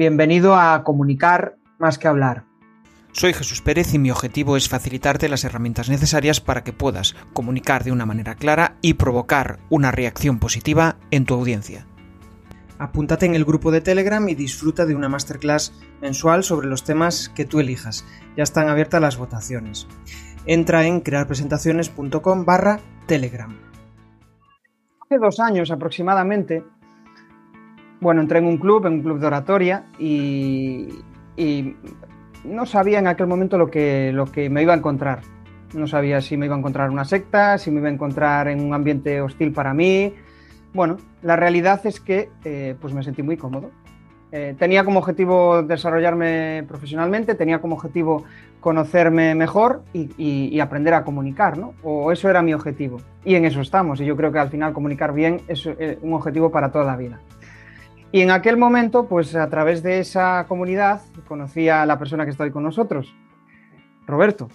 Bienvenido a Comunicar más que hablar. Soy Jesús Pérez y mi objetivo es facilitarte las herramientas necesarias para que puedas comunicar de una manera clara y provocar una reacción positiva en tu audiencia. Apúntate en el grupo de Telegram y disfruta de una masterclass mensual sobre los temas que tú elijas. Ya están abiertas las votaciones. Entra en crearpresentaciones.com barra Telegram. Hace dos años aproximadamente bueno, entré en un club, en un club de oratoria y, no sabía en aquel momento lo que, me iba a encontrar. No sabía si me iba a encontrar una secta, si me iba a encontrar en un ambiente hostil para mí. Bueno, la realidad es que eh, pues me sentí muy cómodo. Eh, tenía como objetivo desarrollarme profesionalmente, tenía como objetivo conocerme mejor y, aprender a comunicar, ¿no? O eso era mi objetivo. Y en eso estamos. Y yo creo que al final comunicar bien es eh, un objetivo para toda la vida. Y en aquel momento, pues a través de esa comunidad, conocí a la persona que está hoy con nosotros, Roberto.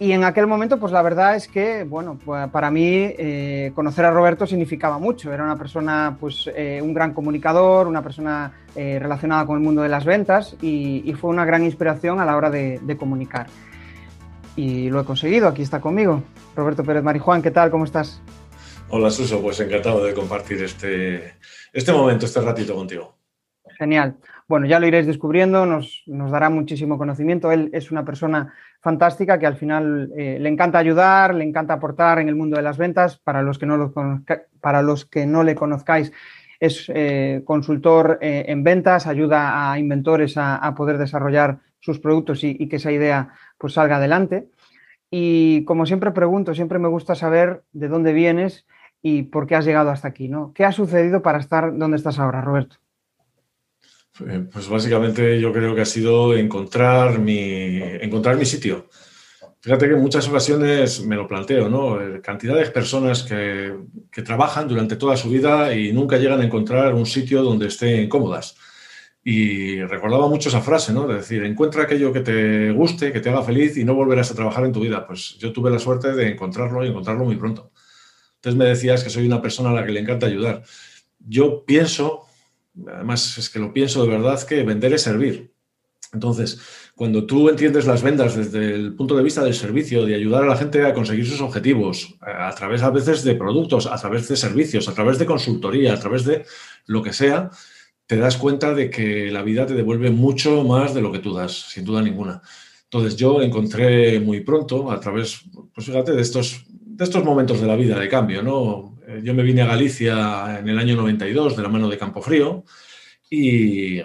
Y en aquel momento, pues la verdad es que, bueno, pues, para mí eh, conocer a Roberto significaba mucho. Era una persona, pues eh, un gran comunicador, una persona eh, relacionada con el mundo de las ventas y, fue una gran inspiración a la hora de, de, comunicar. Y lo he conseguido, aquí está conmigo. Roberto Pérez Marijuán, ¿qué tal? ¿Cómo estás? Hola Suso, pues encantado de compartir este, este momento, este ratito contigo. Genial. Bueno, ya lo iréis descubriendo, nos, dará muchísimo conocimiento. Él es una persona fantástica que al final eh, le encanta ayudar, le encanta aportar en el mundo de las ventas. Para los que no, lo para los que no le conozcáis, es eh, consultor eh, en ventas, ayuda a inventores a, poder desarrollar sus productos y, y, que esa idea pues salga adelante. Y como siempre pregunto, siempre me gusta saber de dónde vienes y por qué has llegado hasta aquí, ¿no? ¿Qué ha sucedido para estar donde estás ahora, Roberto? Eh, pues básicamente yo creo que ha sido encontrar mi, encontrar mi sitio. Fíjate que en muchas ocasiones me lo planteo, ¿no? Eh, cantidad de personas que, que, trabajan durante toda su vida y nunca llegan a encontrar un sitio donde estén cómodas. Y recordaba mucho esa frase, ¿no? De decir, encuentra aquello que te guste, que te haga feliz y no volverás a trabajar en tu vida. Pues yo tuve la suerte de encontrarlo y encontrarlo muy pronto. Entonces me decías que soy una persona a la que le encanta ayudar. Yo pienso, además es que lo pienso de verdad, que vender es servir. Entonces, cuando tú entiendes las ventas desde el punto de vista del servicio, de ayudar a la gente a conseguir sus objetivos, a través a veces de productos, a través de servicios, a través de consultoría, a través de lo que sea, te das cuenta de que la vida te devuelve mucho más de lo que tú das, sin duda ninguna. Entonces yo encontré muy pronto, a través, pues fíjate, de estos de estos momentos de la vida de cambio, ¿no? Eh, yo me vine a Galicia en el año 92 de la mano de Campofrío y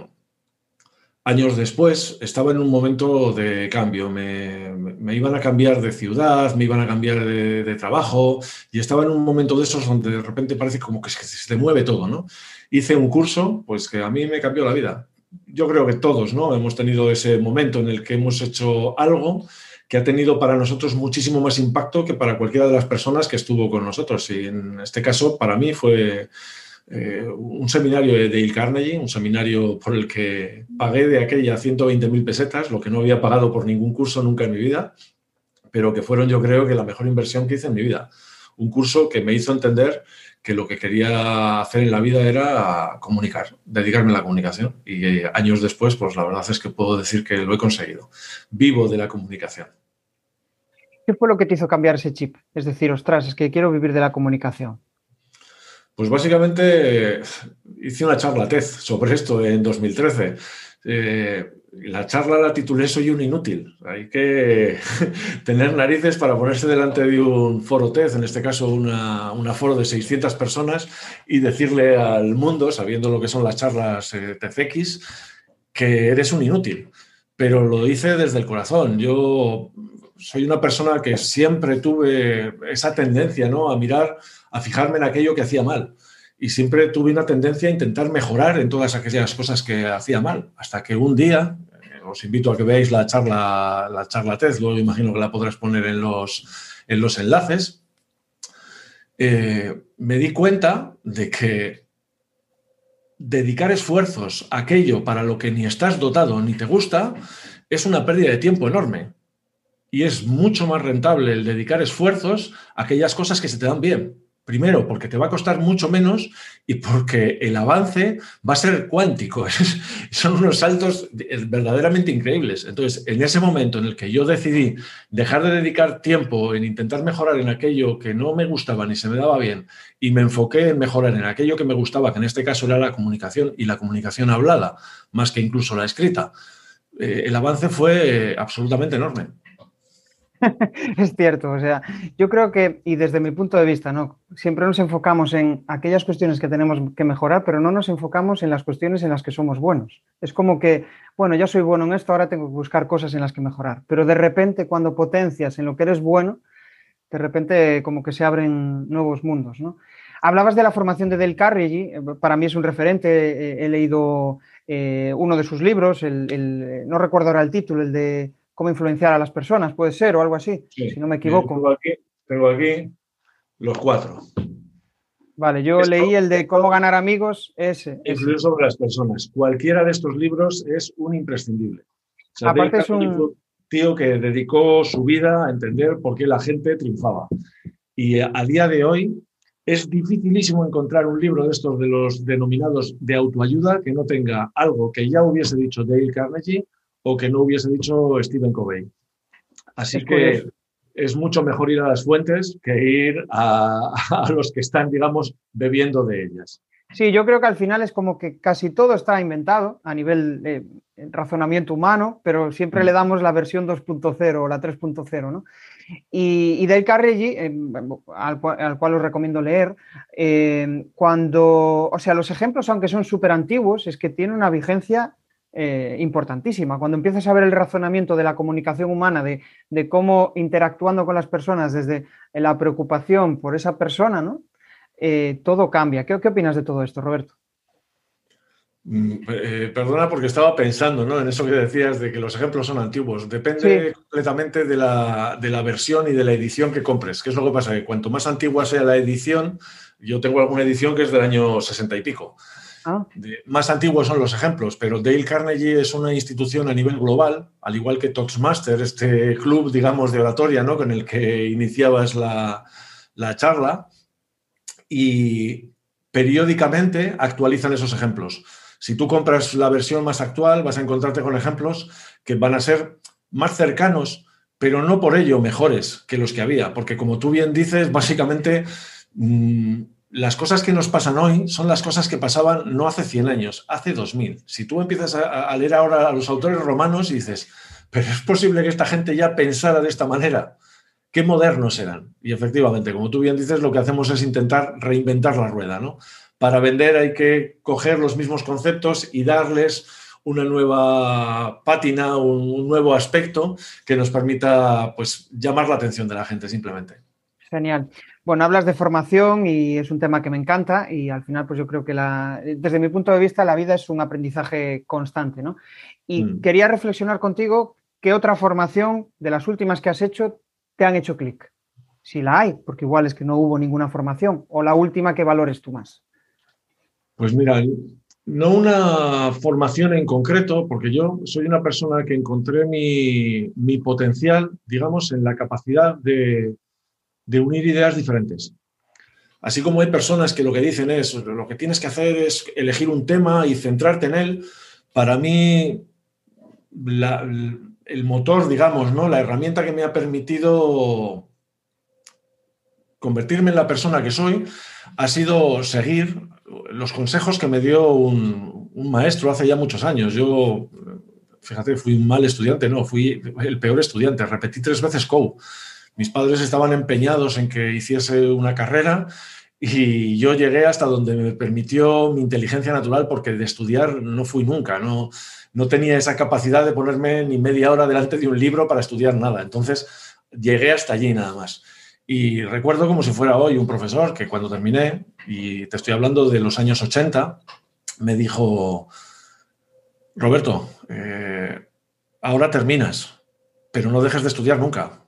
años después estaba en un momento de cambio. Me, iban a cambiar de ciudad, me iban a cambiar de, trabajo y estaba en un momento de esos donde de repente parece como que se te mueve todo, ¿no? Hice un curso, pues que a mí me cambió la vida. Yo creo que todos, ¿no? Hemos tenido ese momento en el que hemos hecho algo que ha tenido para nosotros muchísimo más impacto que para cualquiera de las personas que estuvo con nosotros. Y en este caso, para mí fue eh, un seminario de Dale Carnegie, un seminario por el que pagué de aquella 120.000 pesetas, lo que no había pagado por ningún curso nunca en mi vida, pero que fueron yo creo que la mejor inversión que hice en mi vida. Un curso que me hizo entender que lo que quería hacer en la vida era comunicar, dedicarme a la comunicación. Y eh, años después, pues la verdad es que puedo decir que lo he conseguido. Vivo de la comunicación. ¿Qué fue lo que te hizo cambiar ese chip? Es decir, ostras, es que quiero vivir de la comunicación. Pues básicamente hice una charla TED sobre esto en 2013. Eh, la charla la titulé Soy un inútil. Hay que tener narices para ponerse delante de un foro TED, en este caso una, una, foro de 600 personas, y decirle al mundo, sabiendo lo que son las charlas eh, TEDx, que eres un inútil. Pero lo hice desde el corazón. Yo soy una persona que siempre tuve esa tendencia ¿no? a mirar, a fijarme en aquello que hacía mal. Y siempre tuve una tendencia a intentar mejorar en todas aquellas cosas que hacía mal. Hasta que un día, eh, os invito a que veáis la charla, la charla TED, luego imagino que la podrás poner en los, en los enlaces, eh, me di cuenta de que dedicar esfuerzos a aquello para lo que ni estás dotado ni te gusta es una pérdida de tiempo enorme y es mucho más rentable el dedicar esfuerzos a aquellas cosas que se te dan bien. Primero, porque te va a costar mucho menos y porque el avance va a ser cuántico. Son unos saltos verdaderamente increíbles. Entonces, en ese momento en el que yo decidí dejar de dedicar tiempo en intentar mejorar en aquello que no me gustaba ni se me daba bien y me enfoqué en mejorar en aquello que me gustaba, que en este caso era la comunicación y la comunicación hablada, más que incluso la escrita, eh, el avance fue absolutamente enorme. es cierto, o sea, yo creo que, y desde mi punto de vista, ¿no? Siempre nos enfocamos en aquellas cuestiones que tenemos que mejorar, pero no nos enfocamos en las cuestiones en las que somos buenos. Es como que, bueno, ya soy bueno en esto, ahora tengo que buscar cosas en las que mejorar. Pero de repente, cuando potencias en lo que eres bueno, de repente como que se abren nuevos mundos, ¿no? Hablabas de la formación de Del Carnegie, para mí es un referente, eh, he leído eh, uno de sus libros, no recuerdo ahora el título, el de cómo influenciar a las personas, puede ser, o algo así, si no me equivoco. Tengo aquí, los cuatro. Vale, yo leí el de cómo ganar amigos, ese. Influir sobre las personas. Cualquiera de estos libros es un imprescindible. Aparte es un tío que dedicó su vida a entender por qué la gente triunfaba. Y a día de hoy es dificilísimo encontrar un libro de estos de los denominados de autoayuda que no tenga algo que ya hubiese dicho Dale Carnegie o que no hubiese dicho Stephen Covey. Así que es mucho mejor ir a las fuentes que ir a, los que están, digamos, bebiendo de ellas. Sí, yo creo que al final es como que casi todo está inventado a nivel de razonamiento humano, pero siempre mm. le damos la versión 2.0 o la 3.0, ¿no? Y, y Dale Carnegie, eh, al, cual os recomiendo leer, eh, cuando, o sea, los ejemplos, aunque son súper antiguos, es que tiene una vigencia eh, importantísima. Cuando empiezas a ver el razonamiento de la comunicación humana, de, cómo interactuando con las personas desde la preocupación por esa persona, ¿no? Eh, todo cambia. ¿Qué, opinas de todo esto, Roberto? Mm, eh, perdona porque estaba pensando ¿no? en eso que decías de que los ejemplos son antiguos. Depende completamente de la, de la, versión y de la edición que compres. ¿Qué es lo que pasa? Que cuanto más antigua sea la edición, yo tengo alguna edición que es del año 60 y pico. Ah. más antiguos son los ejemplos, pero Dale Carnegie es una institución a nivel global, al igual que Toastmaster, este club, digamos, de oratoria, ¿no? Con el que iniciabas la, charla, y periódicamente actualizan esos ejemplos. Si tú compras la versión más actual, vas a encontrarte con ejemplos que van a ser más cercanos, pero no por ello mejores que los que había, porque como tú bien dices, básicamente mm, las cosas que nos pasan hoy son las cosas que pasaban no hace 100 años, hace 2000. Si tú empiezas a, leer ahora a los autores romanos y dices, pero es posible que esta gente ya pensara de esta manera, qué modernos eran. Y efectivamente, como tú bien dices, lo que hacemos es intentar reinventar la rueda, ¿no? Para vender hay que coger los mismos conceptos y darles una nueva pátina, un, nuevo aspecto que nos permita pues, llamar la atención de la gente simplemente. Genial. Bueno, hablas de formación y es un tema que me encanta y al final pues yo creo que la, desde mi punto de vista la vida es un aprendizaje constante, ¿no? Y mm. quería reflexionar contigo qué otra formación de las últimas que has hecho te han hecho clic. Si la hay, porque igual es que no hubo ninguna formación o la última que valores tú más. Pues mira, no una formación en concreto, porque yo soy una persona que encontré mi, mi potencial, digamos, en la capacidad de de unir ideas diferentes. Así como hay personas que lo que dicen es, lo que tienes que hacer es elegir un tema y centrarte en él, para mí el motor, digamos, ¿no? la herramienta que me ha permitido convertirme en la persona que soy ha sido seguir los consejos que me dio un, un maestro hace ya muchos años. Yo, fíjate, fui un mal estudiante, no, fui el peor estudiante, repetí tres veces COU mis padres estaban empeñados en que hiciese una carrera y yo llegué hasta donde me permitió mi inteligencia natural porque de estudiar no fui nunca, no, no tenía esa capacidad de ponerme ni media hora delante de un libro para estudiar nada. Entonces llegué hasta allí nada más. Y recuerdo como si fuera hoy un profesor que cuando terminé, y te estoy hablando de los años 80, me dijo, Roberto, eh, ahora terminas, pero no dejes de estudiar nunca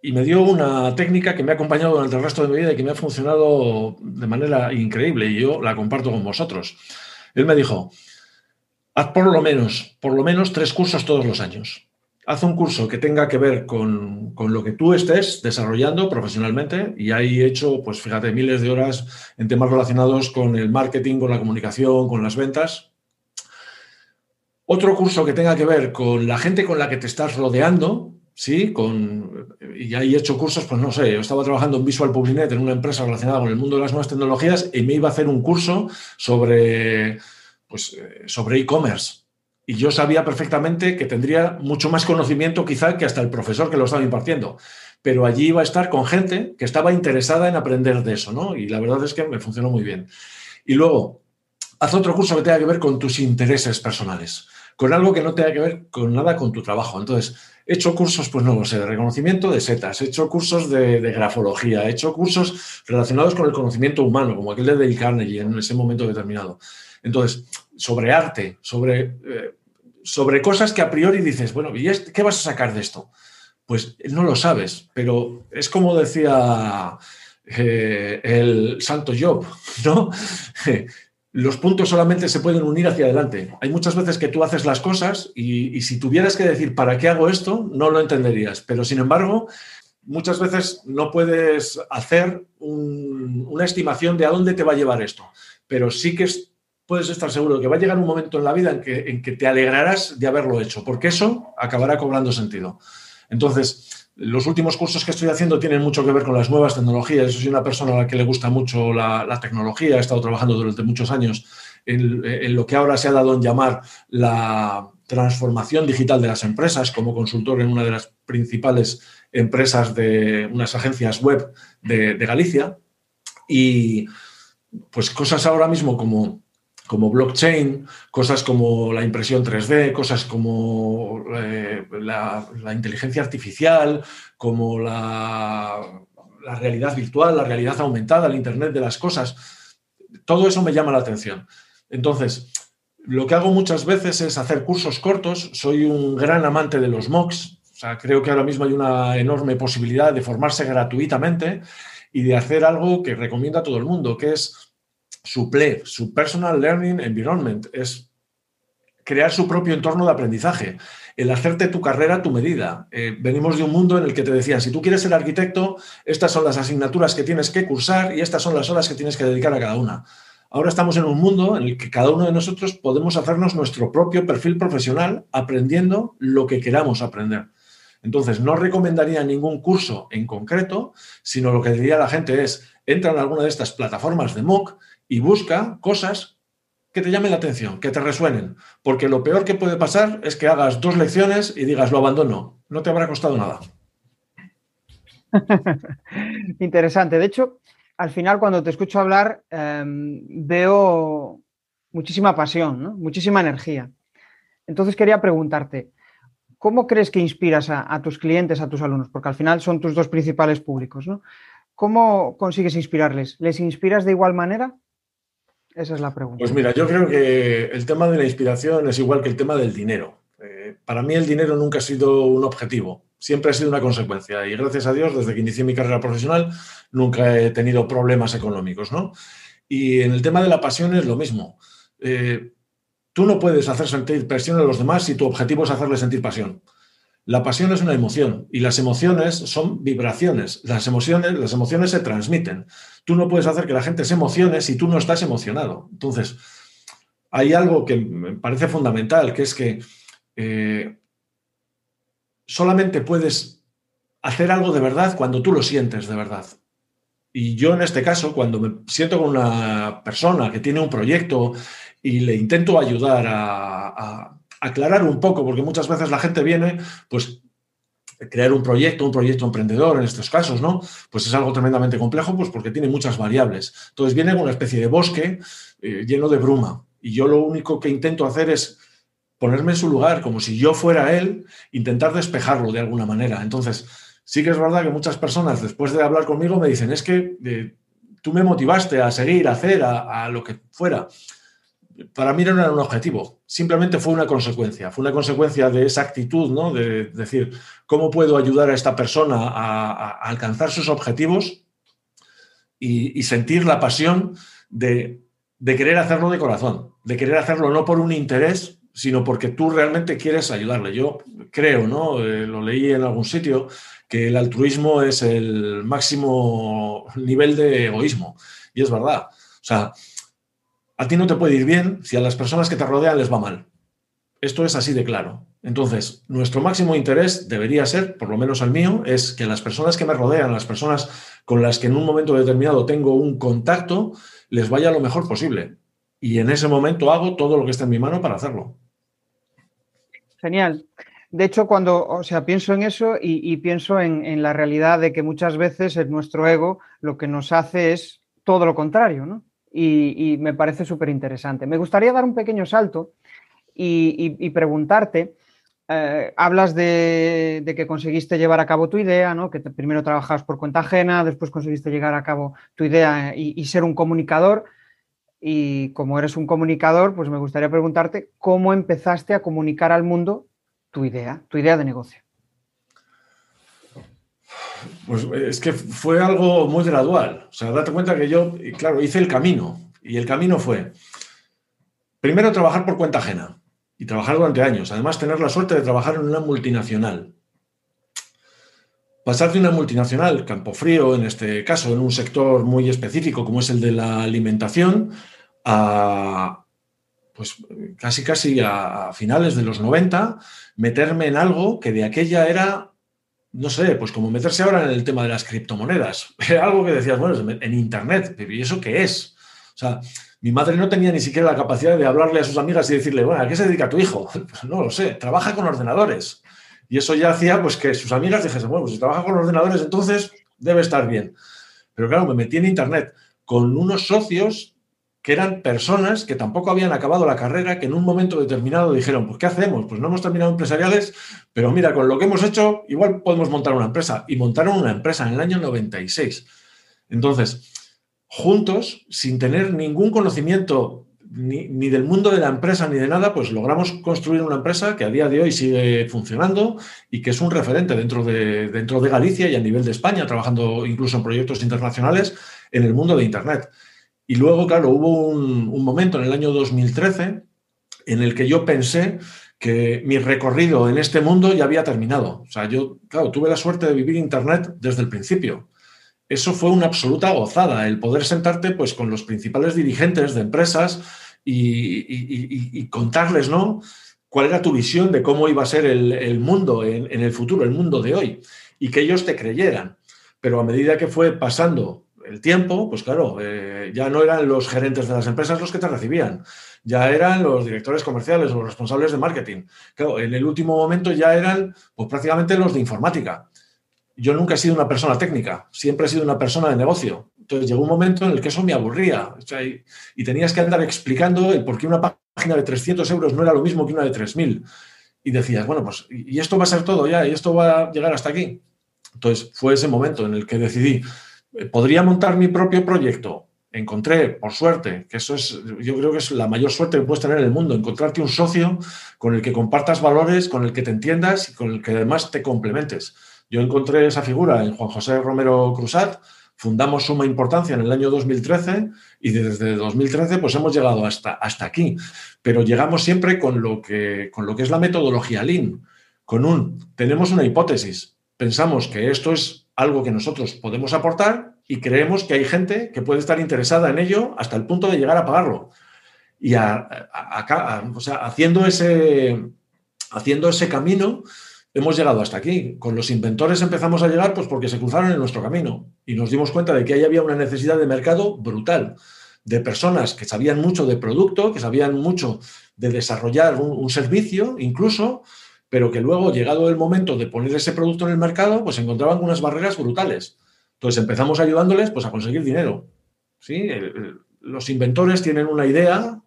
y me dio una técnica que me ha acompañado durante el resto de mi vida y que me ha funcionado de manera increíble y yo la comparto con vosotros. Él me dijo, haz por lo menos, por lo menos tres cursos todos los años. haz un curso que tenga que ver con, lo que tú estés desarrollando profesionalmente y ahí he hecho, pues fíjate, miles de horas en temas relacionados con el marketing, con la comunicación, con las ventas. Otro curso que tenga que ver con la gente con la que te estás rodeando, ¿sí? Con, y ahí he hecho cursos, pues no sé, yo estaba trabajando en Visual Publinet en una empresa relacionada con el mundo de las nuevas tecnologías y me iba a hacer un curso sobre, pues, eh, sobre e-commerce y yo sabía perfectamente que tendría mucho más conocimiento quizá que hasta el profesor que lo estaba impartiendo. Pero allí iba a estar con gente que estaba interesada en aprender de eso, ¿no? Y la verdad es que me funcionó muy bien. Y luego, haz otro curso que tenga que ver con tus intereses personales, con algo que no tenga que ver con nada con tu trabajo. Entonces, he hecho cursos, pues no lo sé, de reconocimiento de setas, he hecho cursos de, grafología, he hecho cursos relacionados con el conocimiento humano, como aquel de Dale Carnegie en ese momento determinado. Entonces, sobre arte, sobre eh, sobre cosas que a priori dices, bueno, ¿y qué vas a sacar de esto? Pues no lo sabes, pero es como decía eh, el santo Job, ¿no? Los puntos solamente se pueden unir hacia adelante. Hay muchas veces que tú haces las cosas y, si tuvieras que decir, ¿para qué hago esto? No lo entenderías. Pero sin embargo, muchas veces no puedes hacer una estimación de a dónde te va a llevar esto. Pero sí que es puedes estar seguro de que va a llegar un momento en la vida en que te alegrarás de haberlo hecho, porque eso acabará cobrando sentido. Entonces, los últimos cursos que estoy haciendo tienen mucho que ver con las nuevas tecnologías. Soy una persona a la que le gusta mucho la, tecnología, he estado trabajando durante muchos años en, en, lo que ahora se ha dado en llamar la transformación digital de las empresas, como consultor en una de las principales empresas de unas agencias web de, de Galicia. Y pues cosas ahora mismo como como blockchain, cosas como la impresión 3D, cosas como eh, la, inteligencia artificial, como la, realidad virtual, la realidad aumentada, el Internet de las cosas. Todo eso me llama la atención. Entonces, lo que hago muchas veces es hacer cursos cortos. Soy un gran amante de los MOOCs. O sea, creo que ahora mismo hay una enorme posibilidad de formarse gratuitamente y de hacer algo que recomienda a todo el mundo, que es su PLE, su Personal Learning Environment, es crear su propio entorno de aprendizaje, el hacerte tu carrera a tu medida. Eh, venimos de un mundo en el que te decían, si tú quieres ser arquitecto, estas son las asignaturas que tienes que cursar y estas son las horas que tienes que dedicar a cada una. Ahora estamos en un mundo en el que cada uno de nosotros podemos hacernos nuestro propio perfil profesional aprendiendo lo que queramos aprender. Entonces, no recomendaría ningún curso en concreto, sino lo que diría la gente es, entra en alguna de estas plataformas de MOOC y busca cosas que te llamen la atención, que te resuenen, porque lo peor que puede pasar es que hagas dos lecciones y digas lo abandono, no te habrá costado nada. Interesante. De hecho, al final cuando te escucho hablar em, veo muchísima pasión, muchísima energía. Entonces quería preguntarte, ¿cómo crees que inspiras a, a, tus clientes, a tus alumnos? Porque al final son tus dos principales públicos, ¿no? ¿Cómo consigues inspirarles? ¿Les inspiras de igual manera? Esa es la pregunta. Pues mira, yo creo que el tema de la inspiración es igual que el tema del dinero. Eh, para mí el dinero nunca ha sido un objetivo, siempre ha sido una consecuencia. Y gracias a Dios, desde que inicié mi carrera profesional, nunca he tenido problemas económicos. ¿no? Y en el tema de la pasión es lo mismo. Eh, tú no puedes hacer sentir presión a los demás si tu objetivo es hacerles sentir pasión. La pasión es una emoción y las emociones son vibraciones. Las emociones, las emociones se transmiten. Tú no puedes hacer que la gente se emocione si tú no estás emocionado. Entonces, hay algo que me parece fundamental, que es que eh, solamente puedes hacer algo de verdad cuando tú lo sientes de verdad. Y yo en este caso, cuando me siento con una persona que tiene un proyecto y le intento ayudar a aclarar un poco, porque muchas veces la gente viene, pues crear un proyecto, un proyecto emprendedor en estos casos, ¿no? Pues es algo tremendamente complejo, pues porque tiene muchas variables. Entonces viene una especie de bosque eh, lleno de bruma. Y yo lo único que intento hacer es ponerme en su lugar, como si yo fuera él, intentar despejarlo de alguna manera. Entonces, sí que es verdad que muchas personas, después de hablar conmigo, me dicen, es que eh, tú me motivaste a seguir, a hacer, a lo que fuera para mí no era un objetivo, simplemente fue una consecuencia, fue una consecuencia de esa actitud, ¿no? De decir, ¿cómo puedo ayudar a esta persona a, alcanzar sus objetivos y, sentir la pasión de, querer hacerlo de corazón, de querer hacerlo no por un interés, sino porque tú realmente quieres ayudarle. Yo creo, ¿no? Eh, lo leí en algún sitio, que el altruismo es el máximo nivel de egoísmo. Y es verdad. O sea, a ti no te puede ir bien si a las personas que te rodean les va mal. Esto es así de claro. Entonces, nuestro máximo interés debería ser, por lo menos al mío, es que las personas que me rodean, las personas con las que en un momento determinado tengo un contacto, les vaya lo mejor posible. Y en ese momento hago todo lo que esté en mi mano para hacerlo. Genial. De hecho, cuando, o sea, pienso en eso y, pienso en, la realidad de que muchas veces en nuestro ego lo que nos hace es todo lo contrario, ¿no? Y, me parece súper interesante. Me gustaría dar un pequeño salto y, preguntarte, eh, hablas de, que conseguiste llevar a cabo tu idea, ¿no? que primero trabajabas por cuenta ajena, después conseguiste llegar a cabo tu idea y, ser un comunicador. Y como eres un comunicador, pues me gustaría preguntarte cómo empezaste a comunicar al mundo tu idea, tu idea de negocio. Pues es que fue algo muy gradual. O sea, date cuenta que yo, claro, hice el camino. Y el camino fue, primero, trabajar por cuenta ajena y trabajar durante años. Además, tener la suerte de trabajar en una multinacional. Pasar de una multinacional, campo frío, en este caso, en un sector muy específico como es el de la alimentación, a, pues casi casi a, finales de los 90, meterme en algo que de aquella era, no sé, pues como meterse ahora en el tema de las criptomonedas. Era algo que decías, bueno, en Internet, ¿y eso qué es? O sea, mi madre no tenía ni siquiera la capacidad de hablarle a sus amigas y decirle, bueno, ¿a qué se dedica tu hijo? Pues no lo sé, trabaja con ordenadores. Y eso ya hacía pues que sus amigas dijesen, bueno, pues si trabaja con ordenadores, entonces debe estar bien. Pero claro, me metí en Internet con unos socios que eran personas que tampoco habían acabado la carrera, que en un momento determinado dijeron, pues ¿qué hacemos? Pues no hemos terminado empresariales, pero mira, con lo que hemos hecho, igual podemos montar una empresa. Y montaron una empresa en el año 96. Entonces, juntos, sin tener ningún conocimiento ni, ni, del mundo de la empresa ni de nada, pues logramos construir una empresa que a día de hoy sigue funcionando y que es un referente dentro de, dentro de Galicia y a nivel de España, trabajando incluso en proyectos internacionales en el mundo de Internet. Y luego, claro, hubo un, momento en el año 2013 en el que yo pensé que mi recorrido en este mundo ya había terminado. O sea, yo, claro, tuve la suerte de vivir Internet desde el principio. Eso fue una absoluta gozada, el poder sentarte pues, con los principales dirigentes de empresas y, contarles, ¿no? cuál era tu visión de cómo iba a ser el, mundo en, en, el futuro, el mundo de hoy, y que ellos te creyeran. Pero a medida que fue pasando el tiempo, pues claro, eh, ya no eran los gerentes de las empresas los que te recibían, ya eran los directores comerciales o los responsables de marketing. Claro, en el último momento ya eran pues, prácticamente los de informática. Yo nunca he sido una persona técnica, siempre he sido una persona de negocio. Entonces llegó un momento en el que eso me aburría y, tenías que andar explicando el por qué una página de 300 euros no era lo mismo que una de 3.000. Y decías, bueno, pues, ¿y esto va a ser todo ya? ¿Y esto va a llegar hasta aquí? Entonces fue ese momento en el que decidí, podría montar mi propio proyecto. Encontré, por suerte, que eso es, yo creo que es la mayor suerte que puedes tener en el mundo, encontrarte un socio con el que compartas valores, con el que te entiendas y con el que además te complementes. Yo encontré esa figura en Juan José Romero Cruzat, fundamos Suma Importancia en el año 2013 y desde 2013 pues hemos llegado hasta, hasta aquí. Pero llegamos siempre con lo, que, con lo que es la metodología Lean, con un, tenemos una hipótesis, pensamos que esto es algo que nosotros podemos aportar y creemos que hay gente que puede estar interesada en ello hasta el punto de llegar a pagarlo. Y haciendo, ese, haciendo ese camino, hemos llegado hasta aquí. Con los inventores empezamos a llegar pues porque se cruzaron en nuestro camino y nos dimos cuenta de que ahí había una necesidad de mercado brutal, de personas que sabían mucho de producto, que sabían mucho de desarrollar un servicio incluso, pero que luego, llegado el momento de poner ese producto en el mercado, pues encontraban unas barreras brutales. Entonces empezamos ayudándoles pues, a conseguir dinero. ¿sí? Los inventores tienen una idea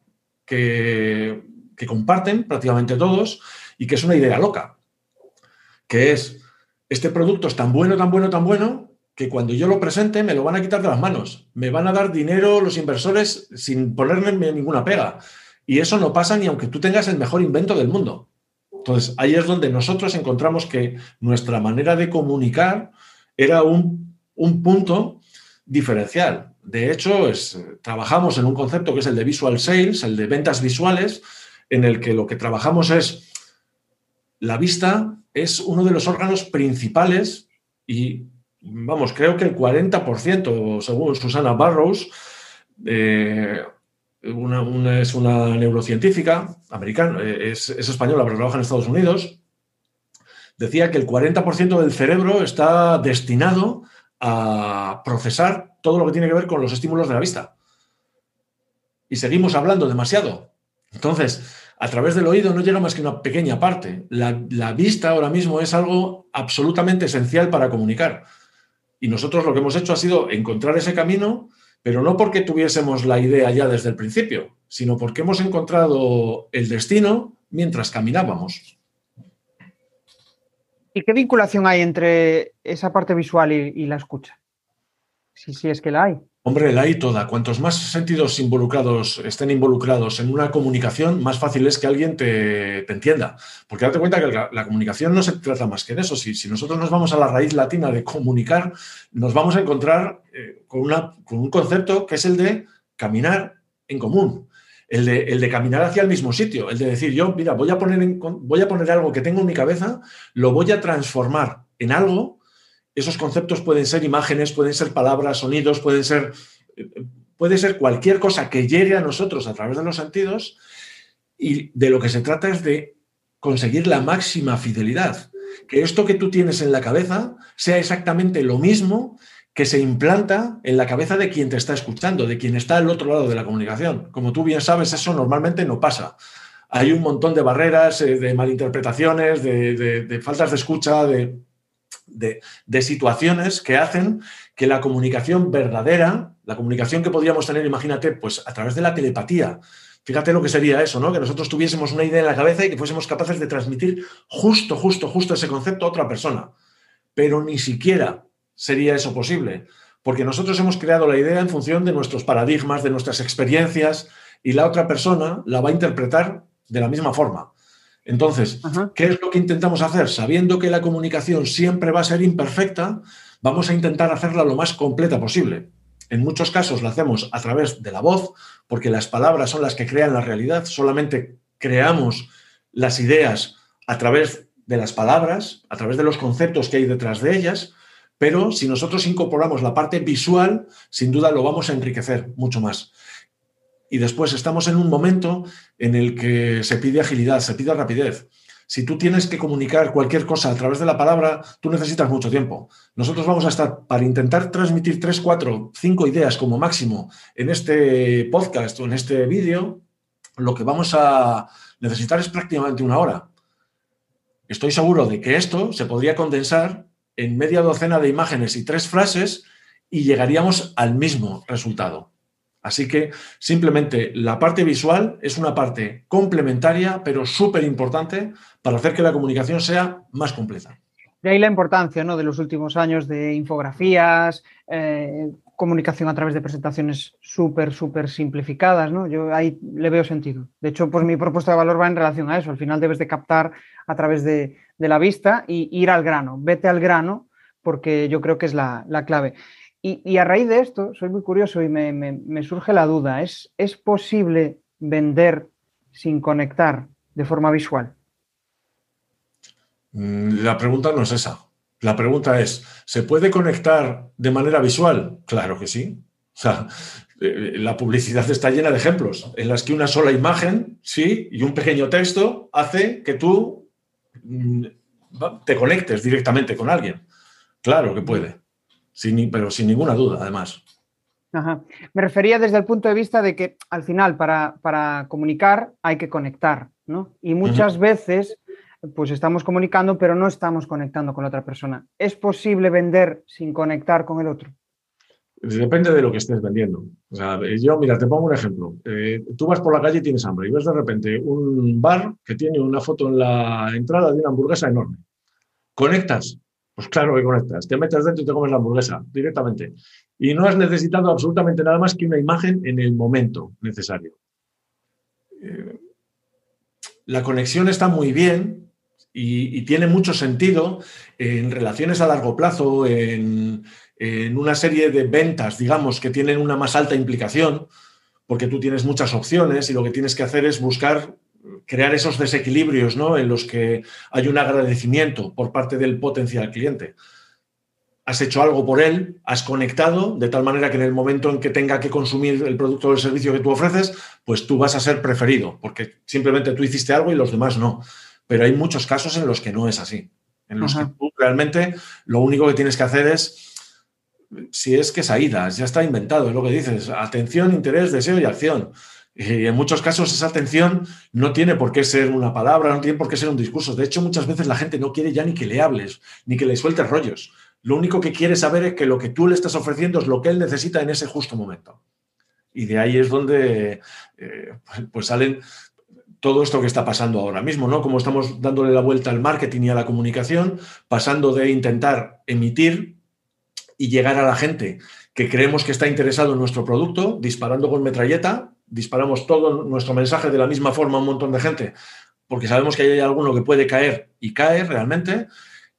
que, que comparten prácticamente todos y que es una idea loca, que es, este producto es tan bueno, tan bueno, tan bueno, que cuando yo lo presente me lo van a quitar de las manos. Me van a dar dinero los inversores sin ponerme ninguna pega. Y eso no pasa ni aunque tú tengas el mejor invento del mundo. Entonces, ahí es donde nosotros encontramos que nuestra manera de comunicar era un, punto diferencial. De hecho, es, trabajamos en un concepto que es el de visual sales, el de ventas visuales, en el que lo que trabajamos es la vista es uno de los órganos principales y, vamos, creo que el 40%, según Susana Barrows, eh, es una neurocientífica americana, es, es española, pero trabaja en Estados Unidos, decía que el 40% del cerebro está destinado a procesar todo lo que tiene que ver con los estímulos de la vista. Y seguimos hablando demasiado. Entonces, a través del oído no llega más que una pequeña parte. La, la, vista ahora mismo es algo absolutamente esencial para comunicar. Y nosotros lo que hemos hecho ha sido encontrar ese camino, pero no porque tuviésemos la idea ya desde el principio, sino porque hemos encontrado el destino mientras caminábamos. ¿Y qué vinculación hay entre esa parte visual y, la escucha? Si, si es que la hay. Hombre, la hay toda. Cuantos más sentidos involucrados estén involucrados en una comunicación, más fácil es que alguien te, entienda. Porque date cuenta que la, comunicación no se trata más que de eso. Si, nosotros nos vamos a la raíz latina de comunicar, nos vamos a encontrar eh, con, un concepto que es el de caminar en común el de, caminar hacia el mismo sitio, el de decir, yo, mira, voy a, poner voy a poner algo que tengo en mi cabeza, lo voy a transformar en algo. Esos conceptos pueden ser imágenes, pueden ser palabras, sonidos, pueden ser, puede ser cualquier cosa que llegue a nosotros a través de los sentidos. Y de lo que se trata es de conseguir la máxima fidelidad. Que esto que tú tienes en la cabeza sea exactamente lo mismo que se implanta en la cabeza de quien te está escuchando, de quien está al otro lado de la comunicación. Como tú bien sabes, eso normalmente no pasa. Hay un montón de barreras, eh, de malinterpretaciones, de, faltas de escucha, de, de, situaciones que hacen que la comunicación verdadera, la comunicación que podríamos tener, imagínate, pues a través de la telepatía, fíjate lo que sería eso, ¿no? Que nosotros tuviésemos una idea en la cabeza y que fuésemos capaces de transmitir justo, justo, justo ese concepto a otra persona. Pero ni siquiera sería eso posible, porque nosotros hemos creado la idea en función de nuestros paradigmas, de nuestras experiencias, y la otra persona la va a interpretar de la misma forma. Entonces, ¿qué es lo que intentamos hacer? Sabiendo que la comunicación siempre va a ser imperfecta, vamos a intentar hacerla lo más completa posible. En muchos casos la hacemos a través de la voz, porque las palabras son las que crean la realidad, solamente creamos las ideas a través de las palabras, a través de los conceptos que hay detrás de ellas, pero si nosotros incorporamos la parte visual, sin duda lo vamos a enriquecer mucho más. Y después estamos en un momento en el que se pide agilidad, se pide rapidez. Si tú tienes que comunicar cualquier cosa a través de la palabra, tú necesitas mucho tiempo. Nosotros vamos a estar, para intentar transmitir tres, cuatro, cinco ideas como máximo en este podcast o en este vídeo, lo que vamos a necesitar es prácticamente una hora. Estoy seguro de que esto se podría condensar en media docena de imágenes y tres frases y llegaríamos al mismo resultado. Así que simplemente la parte visual es una parte complementaria, pero súper importante para hacer que la comunicación sea más completa. De ahí la importancia ¿no? de los últimos años de infografías, eh, comunicación a través de presentaciones súper, súper simplificadas. ¿no? Yo ahí le veo sentido. De hecho, pues mi propuesta de valor va en relación a eso. Al final debes de captar a través de, de la vista y ir al grano, vete al grano, porque yo creo que es la, clave. Y, a raíz de esto, soy muy curioso y me, surge la duda, ¿es, ¿es posible vender sin conectar de forma visual? Mm, la pregunta no es esa. La pregunta es, ¿se puede conectar de manera visual? Claro que sí. Sea, eh, la publicidad está llena de ejemplos en las que una sola imagen, sí, y un pequeño texto hace que tú Mm, te conectes directamente con alguien. Claro que puede, sin, pero sin ninguna duda, además. Me refería desde el punto de vista de que al final para, comunicar hay que conectar, ¿no? Y muchas veces pues estamos comunicando pero no estamos conectando con la otra persona. ¿Es posible vender sin conectar con el otro? Depende de lo que estés vendiendo. O sea, yo, mira, te pongo un ejemplo. Eh, tú vas por la calle y tienes hambre y ves de repente un bar que tiene una foto en la entrada de una hamburguesa enorme. ¿Conectas? Pues claro que conectas. Te metes dentro y te comes la hamburguesa directamente. Y no has necesitado absolutamente nada más que una imagen en el momento necesario. Eh, la conexión está muy bien y, tiene mucho sentido en relaciones a largo plazo, en, en una serie de ventas, digamos, que tienen una más alta implicación, porque tú tienes muchas opciones y lo que tienes que hacer es buscar crear esos desequilibrios ¿no? en los que hay un agradecimiento por parte del potencial cliente. Has hecho algo por él, has conectado de tal manera que en el momento en que tenga que consumir el producto o el servicio que tú ofreces, pues tú vas a ser preferido, porque simplemente tú hiciste algo y los demás no. Pero hay muchos casos en los que no es así, en los que tú realmente lo único que tienes que hacer es si es que es AIDAS, ya está inventado, es lo que dices, atención, interés, deseo y acción. En muchos casos esa atención no tiene por qué ser una palabra, no tiene por qué ser un discurso. De hecho, muchas veces la gente no quiere ya ni que le hables, ni que le sueltes rollos. Lo único que quiere saber es que lo que tú le estás ofreciendo es lo que él necesita en ese justo momento. Y de ahí es donde eh, pues salen todo esto que está pasando ahora mismo, ¿no? Como estamos dándole la vuelta al marketing y a la comunicación, pasando de intentar emitir y llegar a la gente que creemos que está interesado en nuestro producto, disparando con metralleta, disparamos todo nuestro mensaje de la misma forma a un montón de gente, porque sabemos que hay alguno que puede caer y cae realmente,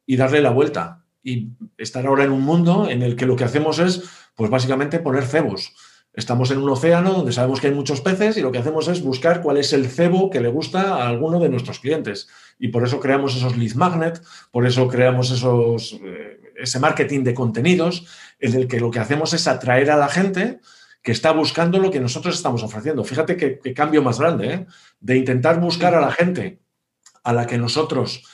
y darle la vuelta. Y estar ahora en un mundo en el que lo que hacemos es, pues básicamente poner cebos. Estamos en un océano donde sabemos que hay muchos peces y lo que hacemos es buscar cuál es el cebo que le gusta a alguno de nuestros clientes. Y por eso creamos esos lead magnet, por eso creamos esos... Eh, ese marketing de contenidos en el que lo que hacemos es atraer a la gente que está buscando lo que nosotros estamos ofreciendo. Fíjate qué, cambio más grande, ¿eh? de intentar buscar a la gente a la que nosotros...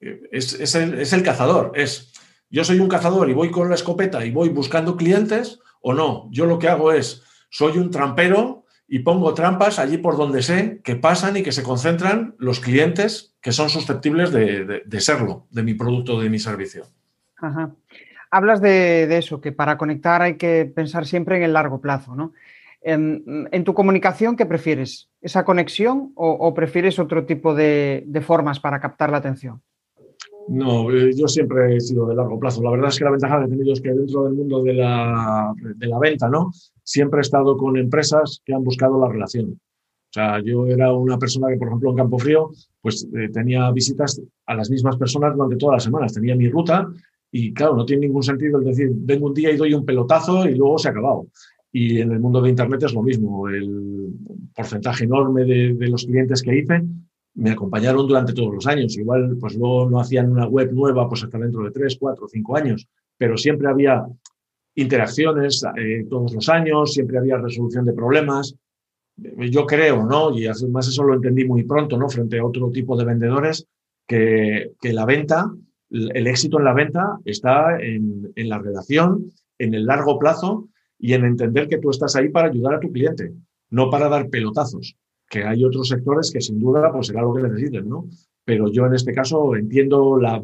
Eh, es, el, cazador, es yo soy un cazador y voy con la escopeta y voy buscando clientes o no. Yo lo que hago es, soy un trampero y pongo trampas allí por donde sé que pasan y que se concentran los clientes que son susceptibles de serlo, de mi producto, de mi servicio. Hablas de, eso, que para conectar hay que pensar siempre en el largo plazo, ¿no? En, tu comunicación, ¿qué prefieres? ¿Esa conexión o, prefieres otro tipo de, formas para captar la atención? No, eh, yo siempre he sido de largo plazo. La verdad es que la ventaja que he tenido es que dentro del mundo de la, venta, ¿no? Siempre he estado con empresas que han buscado la relación. O sea, yo era una persona que, por ejemplo, en Campo Frío, pues eh, tenía visitas a las mismas personas durante todas las semanas. Tenía mi ruta y claro, no tiene ningún sentido el decir, vengo un día y doy un pelotazo y luego se ha acabado. Y en el mundo de Internet es lo mismo. El porcentaje enorme de, los clientes que hice me acompañaron durante todos los años. Igual, pues luego no hacían una web nueva pues hasta dentro de tres, cuatro, cinco años, pero siempre había interacciones eh, todos los años, siempre había resolución de problemas. Yo creo, ¿no? Y además eso lo entendí muy pronto, ¿no? Frente a otro tipo de vendedores, que, que la venta el éxito en la venta está en, la relación, en el largo plazo y en entender que tú estás ahí para ayudar a tu cliente, no para dar pelotazos, que hay otros sectores que sin duda pues será lo que necesiten, ¿no? Pero yo en este caso entiendo la,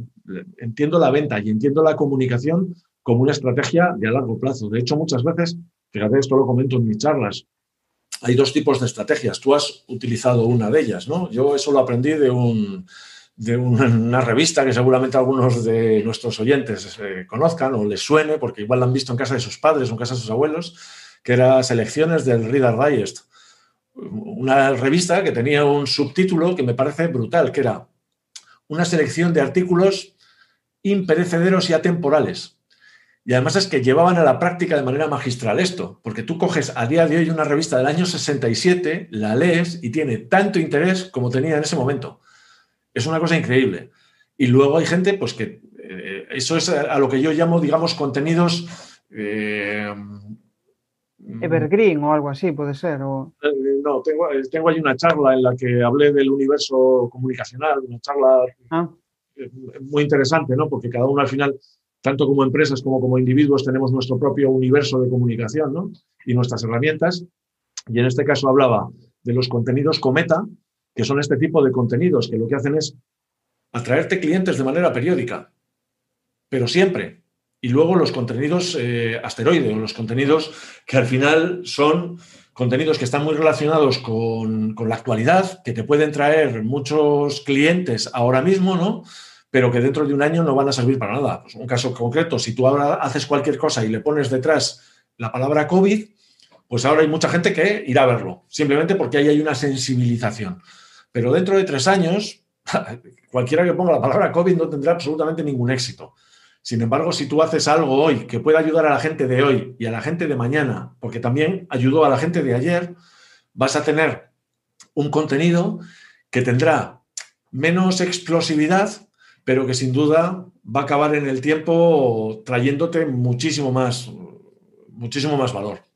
entiendo la venta y entiendo la comunicación como una estrategia de a largo plazo. De hecho, muchas veces, fíjate, esto lo comento en mis charlas, hay dos tipos de estrategias. Tú has utilizado una de ellas, ¿no? Yo eso lo aprendí de un, de una, revista que seguramente algunos de nuestros oyentes eh, conozcan o les suene, porque igual la han visto en casa de sus padres o en casa de sus abuelos, que era Selecciones del Reader Digest. Una revista que tenía un subtítulo que me parece brutal, que era una selección de artículos imperecederos y atemporales. Y además es que llevaban a la práctica de manera magistral esto, porque tú coges a día de hoy una revista del año 67, la lees y tiene tanto interés como tenía en ese momento. Es una cosa increíble. Y luego hay gente, pues que eh, eso es a, lo que yo llamo, digamos, contenidos... Eh, Evergreen o algo así, puede ser. Eh, no, tengo, tengo ahí una charla en la que hablé del universo comunicacional, una charla ah. muy interesante, ¿no? Porque cada uno al final, tanto como empresas como como individuos, tenemos nuestro propio universo de comunicación, ¿no? Y nuestras herramientas. Y en este caso hablaba de los contenidos Cometa, que son este tipo de contenidos que lo que hacen es atraerte clientes de manera periódica, pero siempre. Y luego los contenidos eh, asteroides, los contenidos que al final son contenidos que están muy relacionados con, la actualidad, que te pueden traer muchos clientes ahora mismo, ¿no? Pero que dentro de un año no van a servir para nada. Pues un caso concreto, si tú ahora haces cualquier cosa y le pones detrás la palabra COVID, pues ahora hay mucha gente que irá a verlo, simplemente porque ahí hay una sensibilización. Pero dentro de tres años, cualquiera que ponga la palabra COVID no tendrá absolutamente ningún éxito. Sin embargo, si tú haces algo hoy que pueda ayudar a la gente de hoy y a la gente de mañana, porque también ayudó a la gente de ayer, vas a tener un contenido que tendrá menos explosividad, pero que sin duda va a acabar en el tiempo trayéndote muchísimo más, muchísimo más valor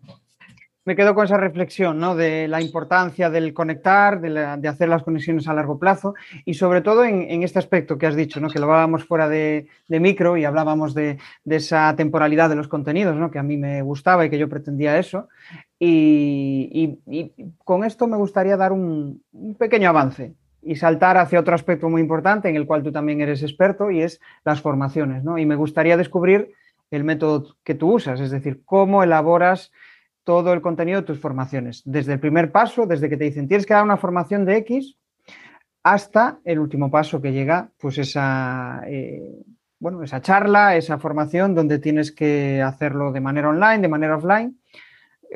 me quedo con esa reflexión ¿no? de la importancia del conectar, de, hacer las conexiones a largo plazo y sobre todo en, este aspecto que has dicho, ¿no? que lo hablábamos fuera de, micro y hablábamos de, esa temporalidad de los contenidos, ¿no? que a mí me gustaba y que yo pretendía eso. Y, con esto me gustaría dar un, un pequeño avance y saltar hacia otro aspecto muy importante en el cual tú también eres experto y es las formaciones. ¿no? Y me gustaría descubrir el método que tú usas, es decir, cómo elaboras todo el contenido de tus formaciones, desde el primer paso, desde que te dicen tienes que dar una formación de X, hasta el último paso que llega, pues esa, eh, bueno, esa charla, esa formación donde tienes que hacerlo de manera online, de manera offline.